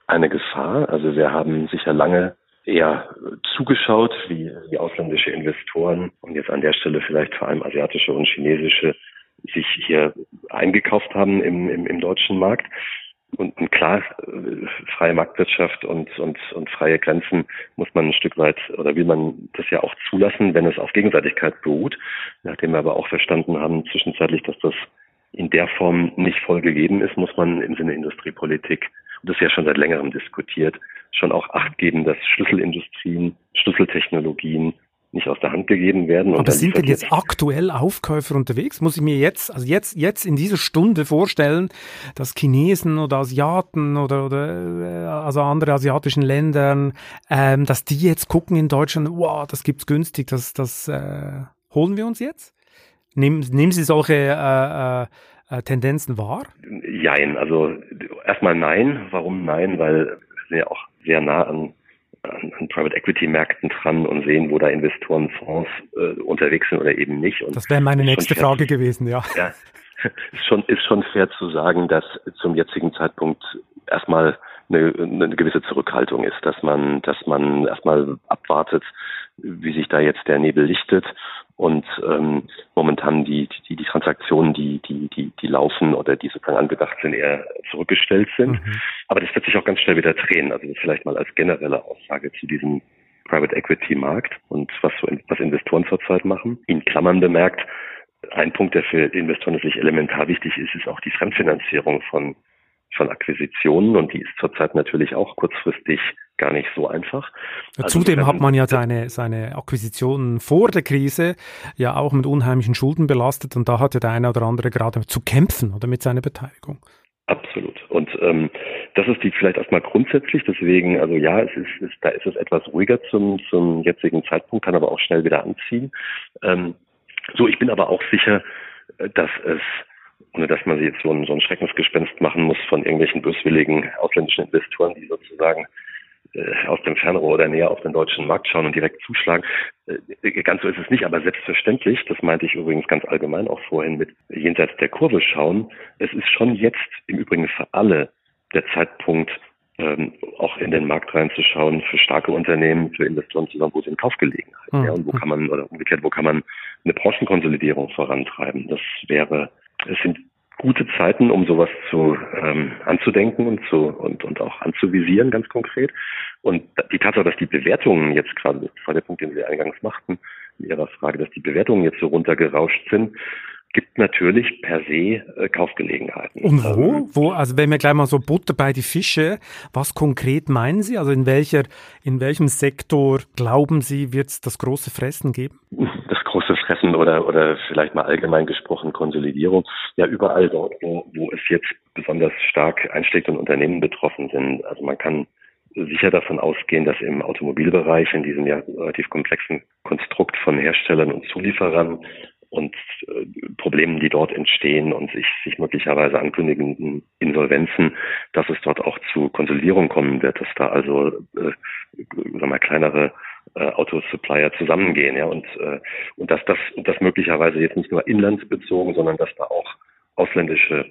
eine Gefahr. Also wir haben sicher lange eher zugeschaut, wie die ausländische Investoren und jetzt an der Stelle vielleicht vor allem asiatische und chinesische sich hier eingekauft haben im, im, im deutschen Markt. Und, klar, freie Marktwirtschaft und, und, und freie Grenzen muss man ein Stück weit oder will man das ja auch zulassen, wenn es auf Gegenseitigkeit beruht. Nachdem wir aber auch verstanden haben zwischenzeitlich, dass das in der Form nicht voll gegeben ist, muss man im Sinne Industriepolitik, und das ist ja schon seit längerem diskutiert, schon auch Acht geben, dass Schlüsselindustrien, Schlüsseltechnologien nicht aus der Hand gegeben werden. Aber sind denn jetzt aktuell Aufkäufer unterwegs? Muss ich mir jetzt, also jetzt, jetzt in dieser Stunde vorstellen, dass Chinesen oder Asiaten oder, oder äh, also andere asiatischen Ländern, ähm, dass die jetzt gucken in Deutschland, wow, das gibt's günstig, das, das äh, holen wir uns jetzt? Nehmen, nehmen Sie solche äh, äh, äh Tendenzen wahr? Jein, also erstmal nein. Warum nein? Weil wir sind ja auch sehr nah an an, an Private Equity Märkten dran und sehen, wo da Investorenfonds äh, unterwegs sind oder eben nicht. Und das wäre meine nächste Frage gewesen, ja. Ja, ist schon, ist schon fair zu sagen, dass zum jetzigen Zeitpunkt erstmal eine, eine gewisse Zurückhaltung ist, dass man, dass man erstmal abwartet, wie sich da jetzt der Nebel lichtet und ähm, momentan die, die, die Transaktionen, die, die, die, die laufen oder die sozusagen angedacht sind, eher zurückgestellt sind. Mhm. Aber das wird sich auch ganz schnell wieder drehen. Also das vielleicht mal als generelle Aussage zu diesem Private Equity Markt und was, so, was Investoren zurzeit machen. In Klammern bemerkt, ein Punkt, der für Investoren natürlich elementar wichtig ist, ist auch die Fremdfinanzierung von von Akquisitionen und die ist zurzeit natürlich auch kurzfristig gar nicht so einfach. Also Zudem hat man ja seine, seine Akquisitionen vor der Krise ja auch mit unheimlichen Schulden belastet und da hat ja der eine oder andere gerade zu kämpfen oder mit seiner Beteiligung. Absolut. Und ähm, das ist die vielleicht erstmal grundsätzlich. Deswegen, also ja, es ist, ist da ist es etwas ruhiger zum zum jetzigen Zeitpunkt, kann aber auch schnell wieder anziehen. Ähm, so, ich bin aber auch sicher, äh, dass es ohne dass man sich jetzt so ein, so ein Schreckensgespenst machen muss von irgendwelchen böswilligen ausländischen Investoren, die sozusagen äh, aus dem Fernrohr oder näher auf den deutschen Markt schauen und direkt zuschlagen. Äh, ganz so ist es nicht, aber selbstverständlich, das meinte ich übrigens ganz allgemein auch vorhin mit jenseits der Kurve schauen, es ist schon jetzt im Übrigen für alle der Zeitpunkt, ähm, auch in den Markt reinzuschauen für starke Unternehmen, für Investoren zusammen, wo sind Kaufgelegenheiten, mhm. ja, und wo kann man, oder umgekehrt, wo kann man eine Branchenkonsolidierung vorantreiben. Das wäre es sind gute Zeiten, um sowas zu ähm, anzudenken und zu und, und auch anzuvisieren, ganz konkret. Und die Tatsache, dass die Bewertungen jetzt gerade, das war der Punkt, den Sie eingangs machten, in Ihrer Frage, dass die Bewertungen jetzt so runtergerauscht sind, gibt natürlich per se äh, Kaufgelegenheiten. Und wo? Ähm, wo? Also wenn wir gleich mal so Butter bei die Fische, was konkret meinen Sie? Also in welcher, in welchem Sektor glauben Sie, wird es das große Fressen geben? Das Fressen oder, oder vielleicht mal allgemein gesprochen Konsolidierung. Ja, überall dort, wo, wo es jetzt besonders stark einschlägt und Unternehmen betroffen sind. Also man kann sicher davon ausgehen, dass im Automobilbereich, in diesem ja relativ komplexen Konstrukt von Herstellern und Zulieferern und äh, Problemen, die dort entstehen und sich, sich möglicherweise ankündigenden Insolvenzen, dass es dort auch zu Konsolidierung kommen wird, dass da also äh, sagen wir, kleinere äh, Autosupplier zusammengehen, ja, und, äh, und dass das, und das möglicherweise jetzt nicht nur inlandsbezogen, sondern dass da auch ausländische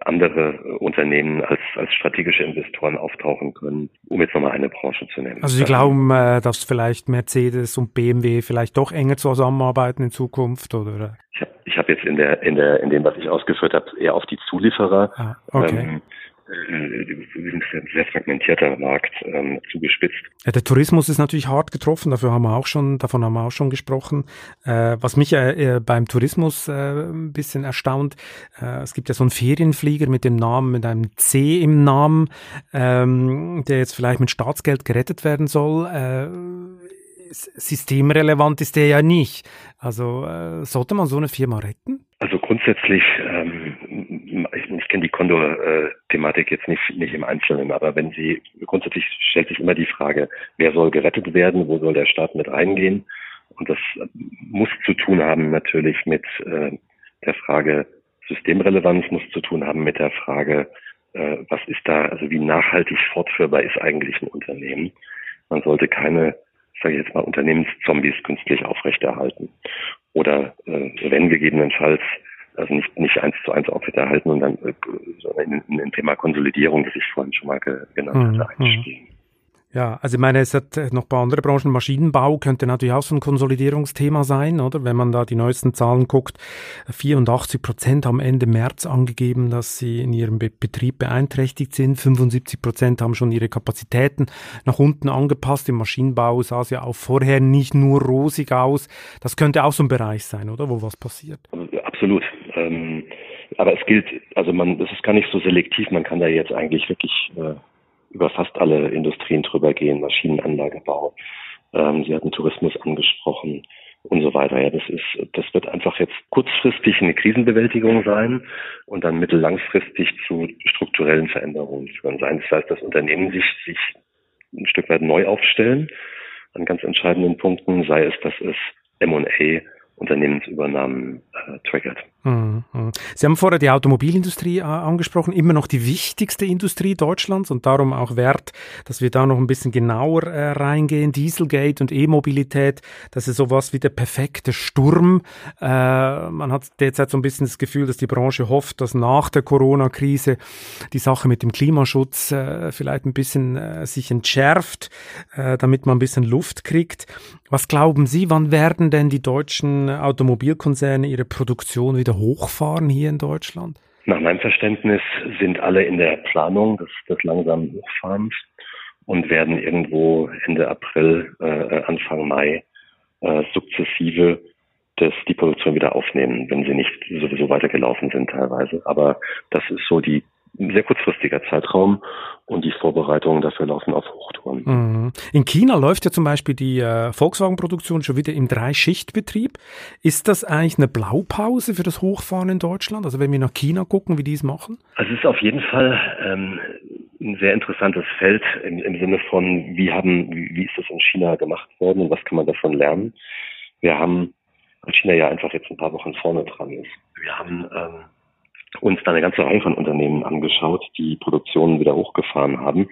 andere Unternehmen als, als strategische Investoren auftauchen können, um jetzt nochmal eine Branche zu nennen. Also Sie glauben, äh, dass vielleicht Mercedes und BMW vielleicht doch enger zusammenarbeiten in Zukunft, oder? Ich habe ich hab jetzt in der in der in dem, was ich ausgeführt habe, eher auf die Zulieferer ah, okay. ähm, ein sehr fragmentierter Markt ähm, zugespitzt. Der Tourismus ist natürlich hart getroffen, dafür haben wir auch schon, davon haben wir auch schon gesprochen. Äh, was mich äh, beim Tourismus äh, ein bisschen erstaunt, äh, es gibt ja so einen Ferienflieger mit dem Namen, mit einem C im Namen, ähm, der jetzt vielleicht mit Staatsgeld gerettet werden soll. Äh, systemrelevant ist der ja nicht. Also äh, sollte man so eine Firma retten? Also grundsätzlich ähm, kenne die Kondor-Thematik jetzt nicht, nicht im Einzelnen, aber wenn Sie, grundsätzlich stellt sich immer die Frage, wer soll gerettet werden, wo soll der Staat mit reingehen? Und das muss zu tun haben natürlich mit äh, der Frage Systemrelevanz, muss zu tun haben mit der Frage, äh, was ist da, also wie nachhaltig fortführbar ist eigentlich ein Unternehmen? Man sollte keine, sage ich jetzt mal, Unternehmenszombies künstlich aufrechterhalten. Oder äh, wenn gegebenenfalls also nicht, nicht eins zu eins aufrechterhalten und dann äh, sondern in, in Thema Konsolidierung, das ich vorhin schon mal genannt mhm. hatte, einspielen. Ja, also ich meine, es hat noch ein paar andere Branchen. Maschinenbau könnte natürlich auch so ein Konsolidierungsthema sein, oder? Wenn man da die neuesten Zahlen guckt, 84 Prozent haben Ende März angegeben, dass sie in ihrem Be Betrieb beeinträchtigt sind. 75 Prozent haben schon ihre Kapazitäten nach unten angepasst. Im Maschinenbau sah es ja auch vorher nicht nur rosig aus. Das könnte auch so ein Bereich sein, oder? Wo was passiert. Absolut. Ähm, aber es gilt, also man, das ist gar nicht so selektiv. Man kann da jetzt eigentlich wirklich äh, über fast alle Industrien drüber gehen, Maschinenanlagebau. Ähm, Sie hatten Tourismus angesprochen und so weiter. Ja, das ist, das wird einfach jetzt kurzfristig eine Krisenbewältigung sein und dann mittellangfristig zu strukturellen Veränderungen führen sein. Das heißt, dass Unternehmen sich, sich ein Stück weit neu aufstellen an ganz entscheidenden Punkten, sei es, dass es M&A Unternehmensübernahmen äh, triggert. Mhm. Sie haben vorher die Automobilindustrie äh, angesprochen, immer noch die wichtigste Industrie Deutschlands und darum auch wert, dass wir da noch ein bisschen genauer äh, reingehen. Dieselgate und E-Mobilität, das ist sowas wie der perfekte Sturm. Äh, man hat derzeit so ein bisschen das Gefühl, dass die Branche hofft, dass nach der Corona-Krise die Sache mit dem Klimaschutz äh, vielleicht ein bisschen sich entschärft, damit man ein bisschen Luft kriegt. Was glauben Sie, wann werden denn die deutschen Automobilkonzerne ihre Produktion wieder hochfahren hier in Deutschland? Nach meinem Verständnis sind alle in der Planung des, des langsamen Hochfahrens und werden irgendwo Ende April, äh, Anfang Mai äh, sukzessive das, die Produktion wieder aufnehmen, wenn sie nicht sowieso weitergelaufen sind teilweise. Aber das ist so die sehr kurzfristiger Zeitraum und die Vorbereitungen dafür laufen auf Hochtouren. Mhm. In China läuft ja zum Beispiel die äh, Volkswagen-Produktion schon wieder im Dreischichtbetrieb. Ist das eigentlich eine Blaupause für das Hochfahren in Deutschland? Also wenn wir nach China gucken, wie die es machen? Also es ist auf jeden Fall ähm, ein sehr interessantes Feld im, im Sinne von, wie haben, wie, wie ist das in China gemacht worden und was kann man davon lernen? Wir haben, weil China ja einfach jetzt ein paar Wochen vorne dran ist. Wir haben ähm, uns da eine ganze Reihe von Unternehmen angeschaut, die Produktionen wieder hochgefahren haben.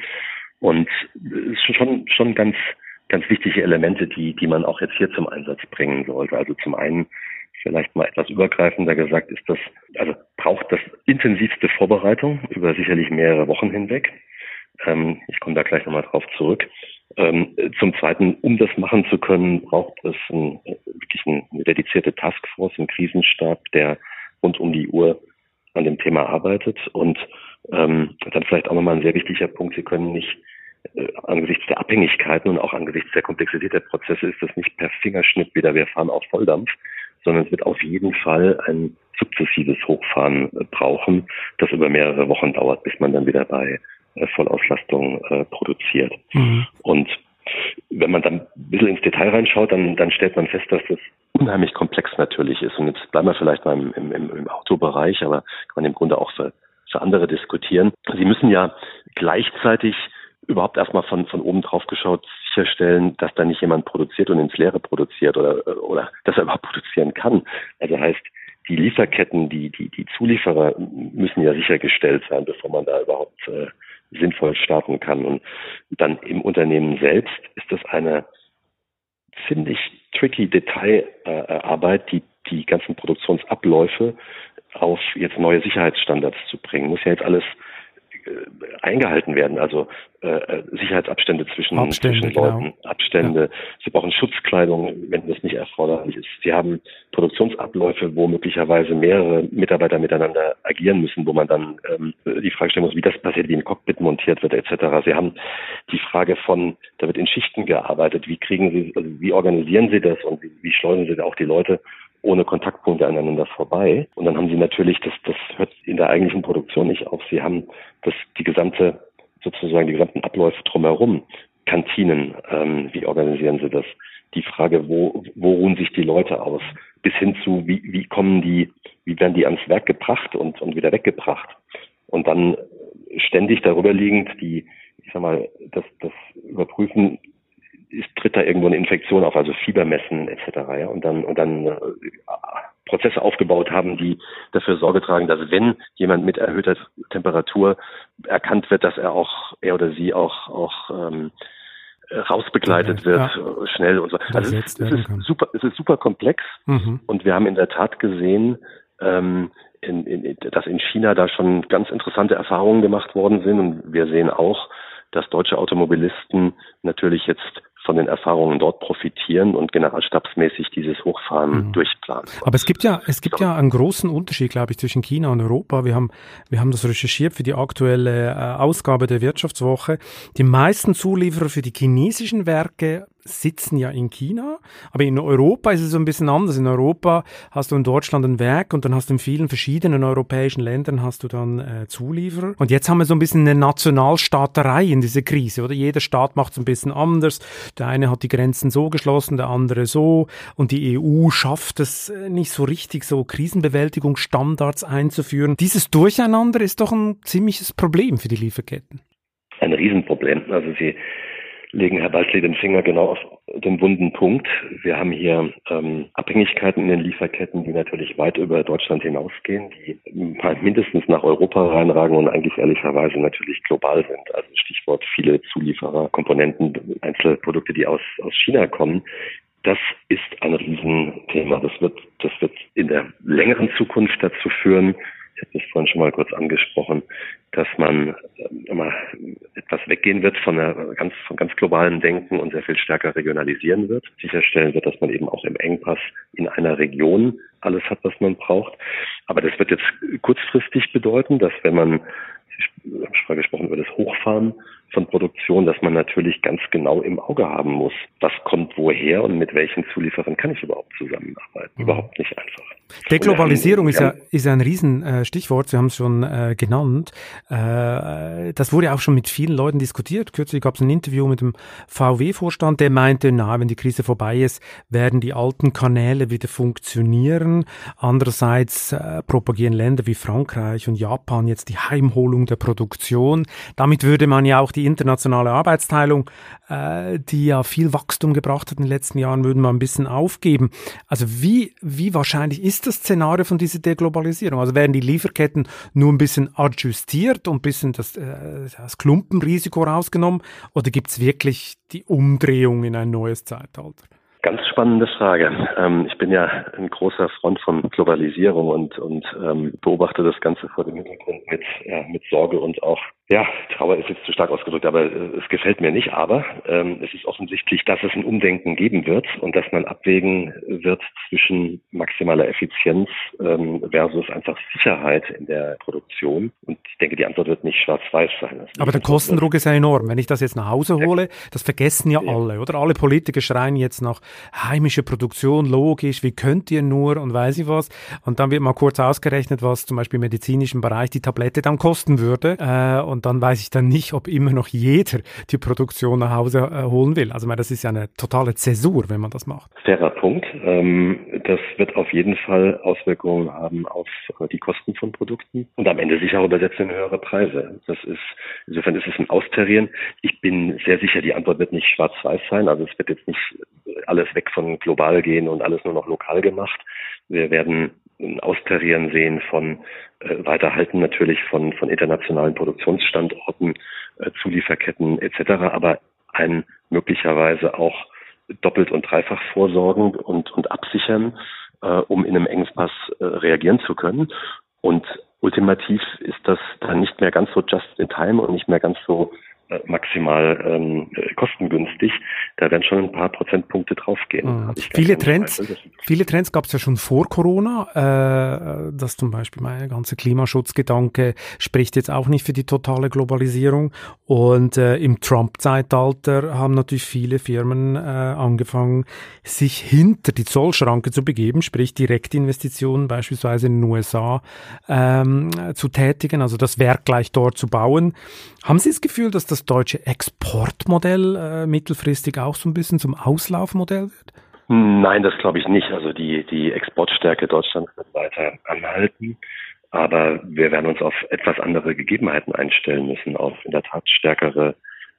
Und es sind schon, schon ganz, ganz wichtige Elemente, die, die man auch jetzt hier zum Einsatz bringen sollte. Also zum einen vielleicht mal etwas übergreifender gesagt, ist das, also braucht das intensivste Vorbereitung über sicherlich mehrere Wochen hinweg. Ähm, ich komme da gleich nochmal drauf zurück. Ähm, zum Zweiten, um das machen zu können, braucht es ein, wirklich eine dedizierte Taskforce, einen Krisenstab, der rund um die Uhr an dem Thema arbeitet. Und ähm, dann vielleicht auch nochmal ein sehr wichtiger Punkt, Sie können nicht äh, angesichts der Abhängigkeiten und auch angesichts der Komplexität der Prozesse ist das nicht per Fingerschnitt wieder, wir fahren auf Volldampf, sondern es wird auf jeden Fall ein sukzessives Hochfahren äh, brauchen, das über mehrere Wochen dauert, bis man dann wieder bei äh, Vollauslastung äh, produziert. Mhm. Und wenn man dann ein bisschen ins Detail reinschaut, dann, dann stellt man fest, dass das unheimlich komplex natürlich ist. Und jetzt bleiben wir vielleicht mal im, im, im Autobereich, aber kann man im Grunde auch für, für andere diskutieren. Sie müssen ja gleichzeitig überhaupt erstmal von, von oben drauf geschaut sicherstellen, dass da nicht jemand produziert und ins Leere produziert oder, oder dass er überhaupt produzieren kann. Also heißt, die Lieferketten, die, die, die Zulieferer müssen ja sichergestellt sein, bevor man da überhaupt äh, sinnvoll starten kann. Und dann im Unternehmen selbst ist das eine ziemlich tricky Detailarbeit, die die ganzen Produktionsabläufe auf jetzt neue Sicherheitsstandards zu bringen. Muss ja jetzt alles eingehalten werden, also äh, äh, Sicherheitsabstände zwischen, Abstände, zwischen Leuten, genau. Abstände. Ja. Sie brauchen Schutzkleidung, wenn das nicht erforderlich ist. Sie haben Produktionsabläufe, wo möglicherweise mehrere Mitarbeiter miteinander agieren müssen, wo man dann ähm, die Frage stellen muss, wie das passiert, wie ein Cockpit montiert wird, etc. Sie haben die Frage von, da wird in Schichten gearbeitet, wie kriegen Sie, also wie organisieren Sie das und wie, wie schleusen Sie da auch die Leute ohne Kontaktpunkte aneinander vorbei. Und dann haben sie natürlich, das, das hört in der eigentlichen Produktion nicht auf, sie haben das, die gesamte, sozusagen die gesamten Abläufe drumherum. Kantinen, ähm, wie organisieren sie das? Die Frage, wo, wo ruhen sich die Leute aus? Bis hin zu, wie, wie kommen die, wie werden die ans Werk gebracht und, und wieder weggebracht? Und dann ständig darüber liegend die, ich sag mal, das, das Überprüfen, ist, tritt da irgendwo eine Infektion auf, also Fieber messen etc. Ja, und dann und dann äh, Prozesse aufgebaut haben, die dafür Sorge tragen, dass wenn jemand mit erhöhter Temperatur erkannt wird, dass er auch er oder sie auch auch ähm, rausbegleitet wird ja. schnell und so. Also es, es, ist super, es ist super komplex mhm. und wir haben in der Tat gesehen, ähm, in, in, dass in China da schon ganz interessante Erfahrungen gemacht worden sind und wir sehen auch, dass deutsche Automobilisten natürlich jetzt von den Erfahrungen dort profitieren und generalstabsmäßig dieses Hochfahren mhm. durchplanen. Aber es gibt ja, es gibt ja einen großen Unterschied, glaube ich, zwischen China und Europa. Wir haben, wir haben das recherchiert für die aktuelle äh, Ausgabe der Wirtschaftswoche. Die meisten Zulieferer für die chinesischen Werke sitzen ja in China, aber in Europa ist es so ein bisschen anders. In Europa hast du in Deutschland ein Werk und dann hast du in vielen verschiedenen europäischen Ländern hast du dann äh, Zulieferer. Und jetzt haben wir so ein bisschen eine Nationalstaaterei in dieser Krise, oder? Jeder Staat macht es ein bisschen anders. Der eine hat die Grenzen so geschlossen, der andere so. Und die EU schafft es äh, nicht so richtig, so Krisenbewältigungsstandards einzuführen. Dieses Durcheinander ist doch ein ziemliches Problem für die Lieferketten. Ein Riesenproblem. Also sie legen Herr Balzli den Finger genau auf den wunden Punkt. Wir haben hier ähm, Abhängigkeiten in den Lieferketten, die natürlich weit über Deutschland hinausgehen, die mindestens nach Europa reinragen und eigentlich ehrlicherweise natürlich global sind. Also Stichwort viele Zulieferer, Komponenten, Einzelprodukte, die aus, aus China kommen. Das ist ein Riesenthema. Das wird, das wird in der längeren Zukunft dazu führen, habe das vorhin schon mal kurz angesprochen, dass man immer etwas weggehen wird von, einer ganz, von ganz globalen Denken und sehr viel stärker regionalisieren wird, sicherstellen wird, dass man eben auch im Engpass in einer Region alles hat, was man braucht. Aber das wird jetzt kurzfristig bedeuten, dass wenn man ich habe schon gesprochen über das Hochfahren von Produktion, dass man natürlich ganz genau im Auge haben muss, was kommt woher und mit welchen Zulieferern kann ich überhaupt zusammenarbeiten. Mhm. Überhaupt nicht einfach. Deglobalisierung ist ja, ist ja ein Riesenstichwort, äh, Sie haben es schon äh, genannt. Äh, das wurde auch schon mit vielen Leuten diskutiert. Kürzlich gab es ein Interview mit dem VW-Vorstand, der meinte, na, wenn die Krise vorbei ist, werden die alten Kanäle wieder funktionieren. Andererseits äh, propagieren Länder wie Frankreich und Japan jetzt die Heimholung der Produktion. Damit würde man ja auch die internationale Arbeitsteilung, äh, die ja viel Wachstum gebracht hat in den letzten Jahren, würden wir ein bisschen aufgeben. Also wie, wie wahrscheinlich ist das Szenario von dieser Deglobalisierung? Also werden die Lieferketten nur ein bisschen adjustiert und ein bisschen das, äh, das Klumpenrisiko rausgenommen oder gibt es wirklich die Umdrehung in ein neues Zeitalter? Ganz spannende Frage. Ähm, ich bin ja ein großer Freund von Globalisierung und, und ähm, beobachte das Ganze vor dem Hintergrund mit, ja, mit Sorge und auch ja, Trauer ist jetzt zu stark ausgedrückt, aber äh, es gefällt mir nicht. Aber ähm, es ist offensichtlich, dass es ein Umdenken geben wird und dass man abwägen wird zwischen maximaler Effizienz ähm, versus einfach Sicherheit in der Produktion. Und ich denke, die Antwort wird nicht schwarz-weiß sein. Aber der Kostendruck ist ja enorm. Wenn ich das jetzt nach Hause hole, das vergessen ja, ja alle, oder? Alle Politiker schreien jetzt nach heimische Produktion, logisch, wie könnt ihr nur und weiß ich was. Und dann wird mal kurz ausgerechnet, was zum Beispiel im medizinischen Bereich die Tablette dann kosten würde. Äh, und dann weiß ich dann nicht, ob immer noch jeder die Produktion nach Hause äh, holen will. Also, meine, das ist ja eine totale Zäsur, wenn man das macht. Fairer Punkt. Ähm, das wird auf jeden Fall Auswirkungen haben auf äh, die Kosten von Produkten und am Ende sich auch übersetzen in höhere Preise. Das ist, insofern ist es ein Austarieren. Ich bin sehr sicher, die Antwort wird nicht schwarz-weiß sein. Also es wird jetzt nicht alles weg von global gehen und alles nur noch lokal gemacht. Wir werden Austarieren sehen von äh, Weiterhalten natürlich von, von internationalen Produktionsstandorten, äh, Zulieferketten etc., aber ein möglicherweise auch doppelt und dreifach vorsorgen und, und absichern, äh, um in einem Engpass äh, reagieren zu können. Und ultimativ ist das dann nicht mehr ganz so just in time und nicht mehr ganz so maximal ähm, kostengünstig. Da werden schon ein paar Prozentpunkte draufgehen. Mhm. Viele Trends, viele Trends gab es ja schon vor Corona. Äh, dass zum Beispiel mein ganzer Klimaschutzgedanke spricht jetzt auch nicht für die totale Globalisierung. Und äh, im Trump-Zeitalter haben natürlich viele Firmen äh, angefangen, sich hinter die Zollschranke zu begeben, sprich Direktinvestitionen beispielsweise in den USA ähm, zu tätigen, also das Werk gleich dort zu bauen. Haben Sie das Gefühl, dass das deutsche Exportmodell äh, mittelfristig auch so ein bisschen zum Auslaufmodell wird? Nein, das glaube ich nicht. Also die, die Exportstärke Deutschlands wird weiter anhalten. Aber wir werden uns auf etwas andere Gegebenheiten einstellen müssen, auf in der Tat stärkere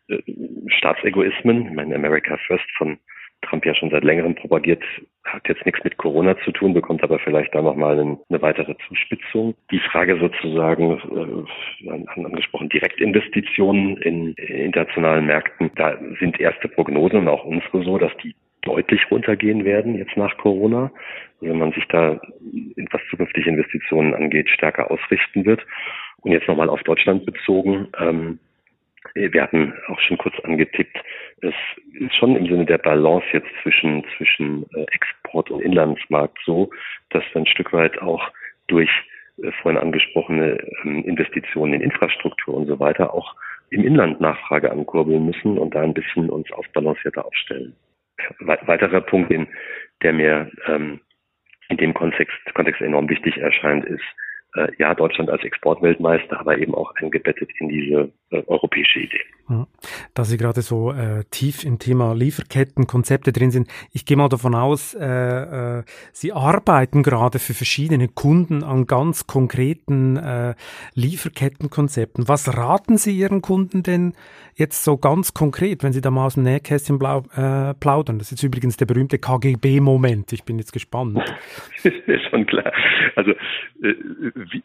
äh, Staatsegoismen. Ich meine, America First von Trump ja schon seit längerem propagiert, hat jetzt nichts mit Corona zu tun, bekommt aber vielleicht da nochmal eine, weitere Zuspitzung. Die Frage sozusagen, äh, angesprochen, Direktinvestitionen in, in internationalen Märkten, da sind erste Prognosen und auch unsere so, dass die deutlich runtergehen werden jetzt nach Corona. Also wenn man sich da, was zukünftige Investitionen angeht, stärker ausrichten wird. Und jetzt nochmal auf Deutschland bezogen, ähm, wir hatten auch schon kurz angetippt, es ist schon im Sinne der Balance jetzt zwischen, zwischen äh, Export und Inlandsmarkt so, dass wir ein Stück weit auch durch äh, vorhin angesprochene ähm, Investitionen in Infrastruktur und so weiter auch im Inland Nachfrage ankurbeln müssen und da ein bisschen uns ausbalancierter aufstellen. weiterer Punkt, der mir ähm, in dem Kontext, Kontext enorm wichtig erscheint, ist, äh, ja, Deutschland als Exportweltmeister, aber eben auch eingebettet in diese äh, europäische Idee. Da Sie gerade so äh, tief im Thema Lieferkettenkonzepte drin sind, ich gehe mal davon aus, äh, äh, Sie arbeiten gerade für verschiedene Kunden an ganz konkreten äh, Lieferkettenkonzepten. Was raten Sie Ihren Kunden denn jetzt so ganz konkret, wenn Sie da mal aus dem Nähkästchen blau, plaudern? Das ist übrigens der berühmte KGB-Moment. Ich bin jetzt gespannt. ist mir schon klar. Also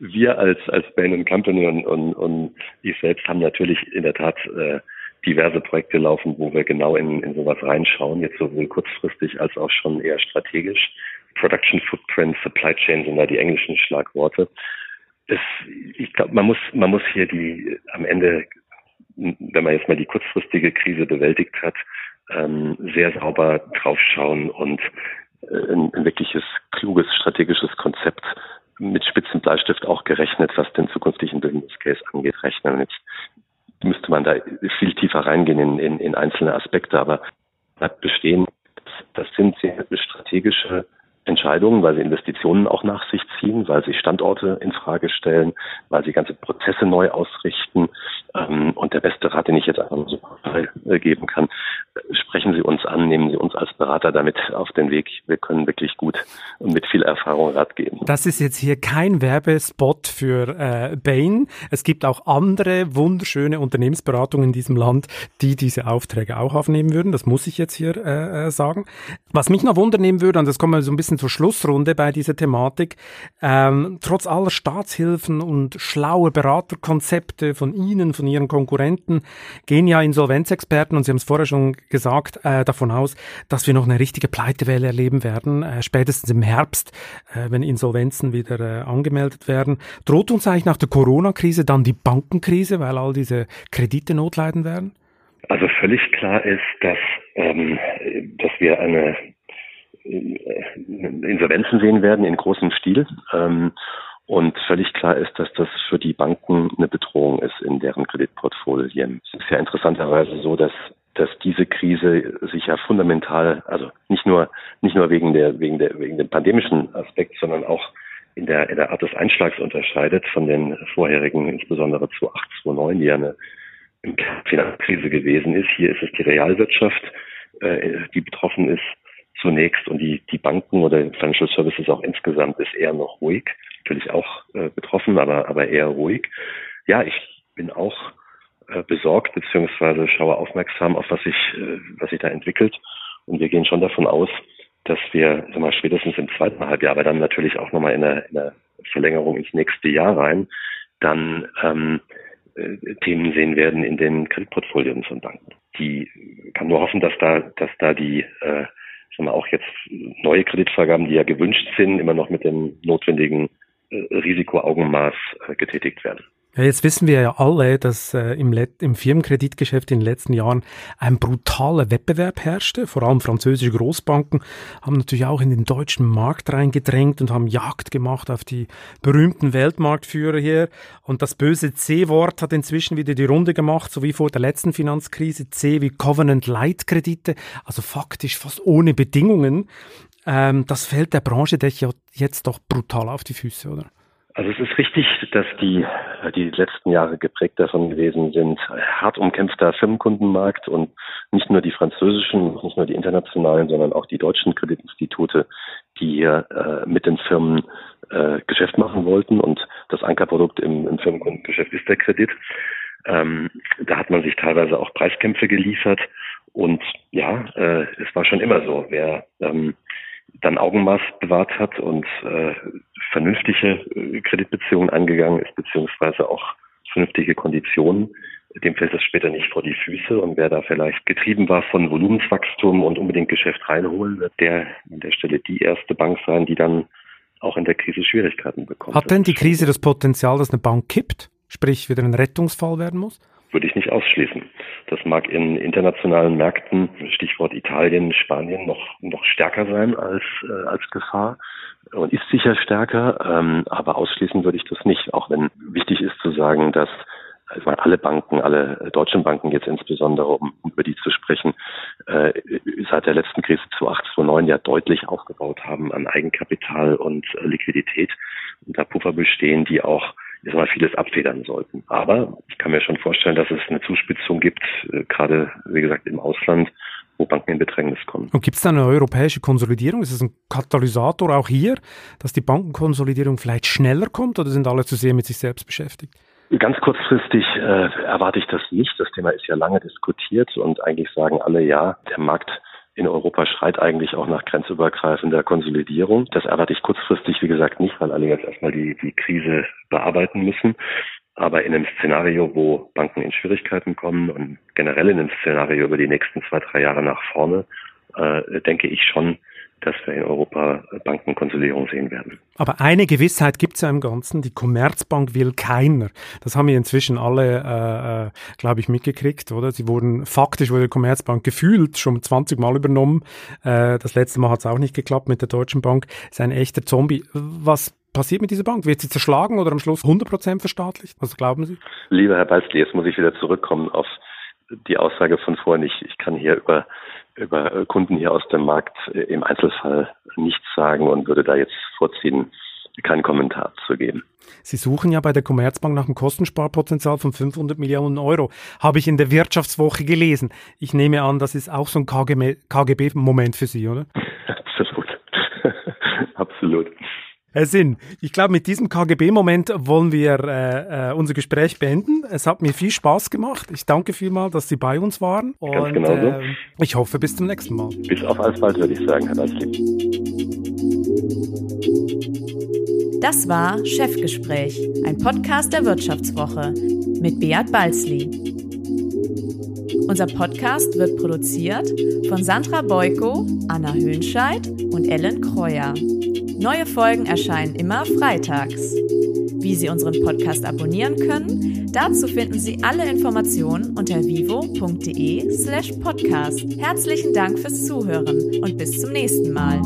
wir als als Bain Company und, und, und ich selbst haben natürlich in der Tat äh, diverse Projekte laufen, wo wir genau in, in sowas reinschauen, jetzt sowohl kurzfristig als auch schon eher strategisch. Production Footprint, Supply Chain sind da die englischen Schlagworte. Es, ich glaube, man muss, man muss hier die am Ende, wenn man jetzt mal die kurzfristige Krise bewältigt hat, ähm, sehr sauber draufschauen und äh, ein, ein wirkliches kluges strategisches Konzept mit Spitzenbleistift auch gerechnet, was den zukünftigen Business Case angeht, rechnen. Jetzt müsste man da viel tiefer reingehen in, in, in einzelne Aspekte, aber bleibt bestehen, das sind sehr strategische Entscheidungen, weil sie Investitionen auch nach sich ziehen, weil sie Standorte in Frage stellen, weil sie ganze Prozesse neu ausrichten. Ähm, und der beste Rat, den ich jetzt einfach so äh, geben kann, sprechen Sie uns an, nehmen Sie uns als Berater damit auf den Weg. Wir können wirklich gut und mit viel Erfahrung Rat geben. Das ist jetzt hier kein Werbespot für äh, Bain. Es gibt auch andere wunderschöne Unternehmensberatungen in diesem Land, die diese Aufträge auch aufnehmen würden. Das muss ich jetzt hier äh, äh sagen. Was mich noch wundernehmen würde, und das kommen wir so ein bisschen zur Schlussrunde bei dieser Thematik, ähm, trotz aller Staatshilfen und schlauer Beraterkonzepte von Ihnen, von Ihren Konkurrenten, gehen ja Insolvenzexperten, und Sie haben es vorher schon gesagt, äh, davon aus, dass wir noch eine richtige Pleitewelle erleben werden, äh, spätestens im Herbst, äh, wenn Insolvenzen wieder äh, angemeldet werden. Droht uns eigentlich nach der Corona-Krise dann die Bankenkrise, weil all diese Kredite notleiden werden? Also völlig klar ist, dass, ähm, dass wir eine äh, Insolvenzen sehen werden in großem Stil. Ähm, und völlig klar ist, dass das für die Banken eine Bedrohung ist in deren Kreditportfolien. Es ist ja interessanterweise so, dass dass diese Krise sich ja fundamental, also nicht nur nicht nur wegen der wegen der wegen dem pandemischen Aspekt, sondern auch in der in der Art des Einschlags unterscheidet von den vorherigen, insbesondere 2008, 2009, die ja eine Finanzkrise gewesen ist. Hier ist es die Realwirtschaft, äh, die betroffen ist zunächst und die die Banken oder Financial Services auch insgesamt ist eher noch ruhig, natürlich auch äh, betroffen, aber aber eher ruhig. Ja, ich bin auch besorgt beziehungsweise schaue aufmerksam auf was sich, äh, was sich da entwickelt. Und wir gehen schon davon aus, dass wir sag mal, spätestens im zweiten Halbjahr, aber dann natürlich auch nochmal in der, in der Verlängerung ins nächste Jahr rein, dann ähm, äh, Themen sehen werden in den Kreditportfolien von Banken. Die kann nur hoffen, dass da, dass da die äh, sagen wir, auch jetzt neue Kreditvergaben, die ja gewünscht sind, immer noch mit dem notwendigen äh, Risikoaugenmaß äh, getätigt werden. Ja, jetzt wissen wir ja alle, dass äh, im, im Firmenkreditgeschäft in den letzten Jahren ein brutaler Wettbewerb herrschte. Vor allem französische Großbanken haben natürlich auch in den deutschen Markt reingedrängt und haben Jagd gemacht auf die berühmten Weltmarktführer hier. Und das böse C-Wort hat inzwischen wieder die Runde gemacht, so wie vor der letzten Finanzkrise. C wie Covenant Light Kredite, also faktisch fast ohne Bedingungen. Ähm, das fällt der Branche jetzt doch brutal auf die Füße, oder? Also es ist richtig, dass die, die letzten Jahre geprägt davon gewesen sind, hart umkämpfter Firmenkundenmarkt und nicht nur die französischen, nicht nur die internationalen, sondern auch die deutschen Kreditinstitute, die hier äh, mit den Firmen äh, Geschäft machen wollten. Und das Ankerprodukt im, im Firmenkundengeschäft ist der Kredit. Ähm, da hat man sich teilweise auch Preiskämpfe geliefert. Und ja, äh, es war schon immer so, wer ähm, dann Augenmaß bewahrt hat und äh, vernünftige äh, Kreditbeziehungen angegangen ist, beziehungsweise auch vernünftige Konditionen, dem fällt es später nicht vor die Füße. Und wer da vielleicht getrieben war von Volumenswachstum und unbedingt Geschäft reinholen, wird der an der Stelle die erste Bank sein, die dann auch in der Krise Schwierigkeiten bekommt. Hat denn die Krise das Potenzial, dass eine Bank kippt, sprich wieder ein Rettungsfall werden muss? Würde ich nicht ausschließen. Das mag in internationalen Märkten, Stichwort Italien, Spanien, noch, noch stärker sein als, äh, als Gefahr und ist sicher stärker, ähm, aber ausschließen würde ich das nicht, auch wenn wichtig ist zu sagen, dass also alle Banken, alle deutschen Banken jetzt insbesondere, um, über die zu sprechen, äh, seit der letzten Krise 2008, 2009 ja deutlich aufgebaut haben an Eigenkapital und äh, Liquidität und da Puffer bestehen, die auch mal vieles abfedern sollten. Aber ich kann mir schon vorstellen, dass es eine Zuspitzung gibt, äh, gerade wie gesagt im Ausland, wo Banken in Bedrängnis kommen. Und gibt es da eine europäische Konsolidierung? Ist es ein Katalysator auch hier, dass die Bankenkonsolidierung vielleicht schneller kommt oder sind alle zu sehr mit sich selbst beschäftigt? Ganz kurzfristig äh, erwarte ich das nicht. Das Thema ist ja lange diskutiert und eigentlich sagen alle ja, der Markt in Europa schreit eigentlich auch nach grenzübergreifender Konsolidierung. Das erwarte ich kurzfristig, wie gesagt, nicht, weil alle jetzt erstmal die, die Krise bearbeiten müssen. Aber in einem Szenario, wo Banken in Schwierigkeiten kommen und generell in einem Szenario über die nächsten zwei, drei Jahre nach vorne, äh, denke ich schon, dass wir in Europa Bankenkonsolidierung sehen werden. Aber eine Gewissheit gibt es ja im Ganzen, die Commerzbank will keiner. Das haben wir inzwischen alle, äh, äh, glaube ich, mitgekriegt, oder? Sie wurden, faktisch wurde die Commerzbank gefühlt schon 20 Mal übernommen. Äh, das letzte Mal hat es auch nicht geklappt mit der Deutschen Bank. Ist ein echter Zombie. Was passiert mit dieser Bank? Wird sie zerschlagen oder am Schluss 100% verstaatlicht? Was glauben Sie? Lieber Herr Balzli, jetzt muss ich wieder zurückkommen auf die Aussage von vorhin. Ich, ich kann hier über über Kunden hier aus dem Markt im Einzelfall nichts sagen und würde da jetzt vorziehen, keinen Kommentar zu geben. Sie suchen ja bei der Commerzbank nach einem Kostensparpotenzial von 500 Millionen Euro. Habe ich in der Wirtschaftswoche gelesen. Ich nehme an, das ist auch so ein KGB-Moment für Sie, oder? Absolut. Absolut. Herr Sinn, ich glaube, mit diesem KGB-Moment wollen wir äh, äh, unser Gespräch beenden. Es hat mir viel Spaß gemacht. Ich danke vielmals, dass Sie bei uns waren. Und, Ganz genau so. Äh, ich hoffe, bis zum nächsten Mal. Bis auf alsbald, würde ich sagen, Herr Balzli. Das war Chefgespräch, ein Podcast der Wirtschaftswoche mit Beat Balzli. Unser Podcast wird produziert von Sandra Beuko, Anna Höhnscheid und Ellen Kreuer. Neue Folgen erscheinen immer freitags. Wie Sie unseren Podcast abonnieren können, dazu finden Sie alle Informationen unter vivo.de slash podcast. Herzlichen Dank fürs Zuhören und bis zum nächsten Mal.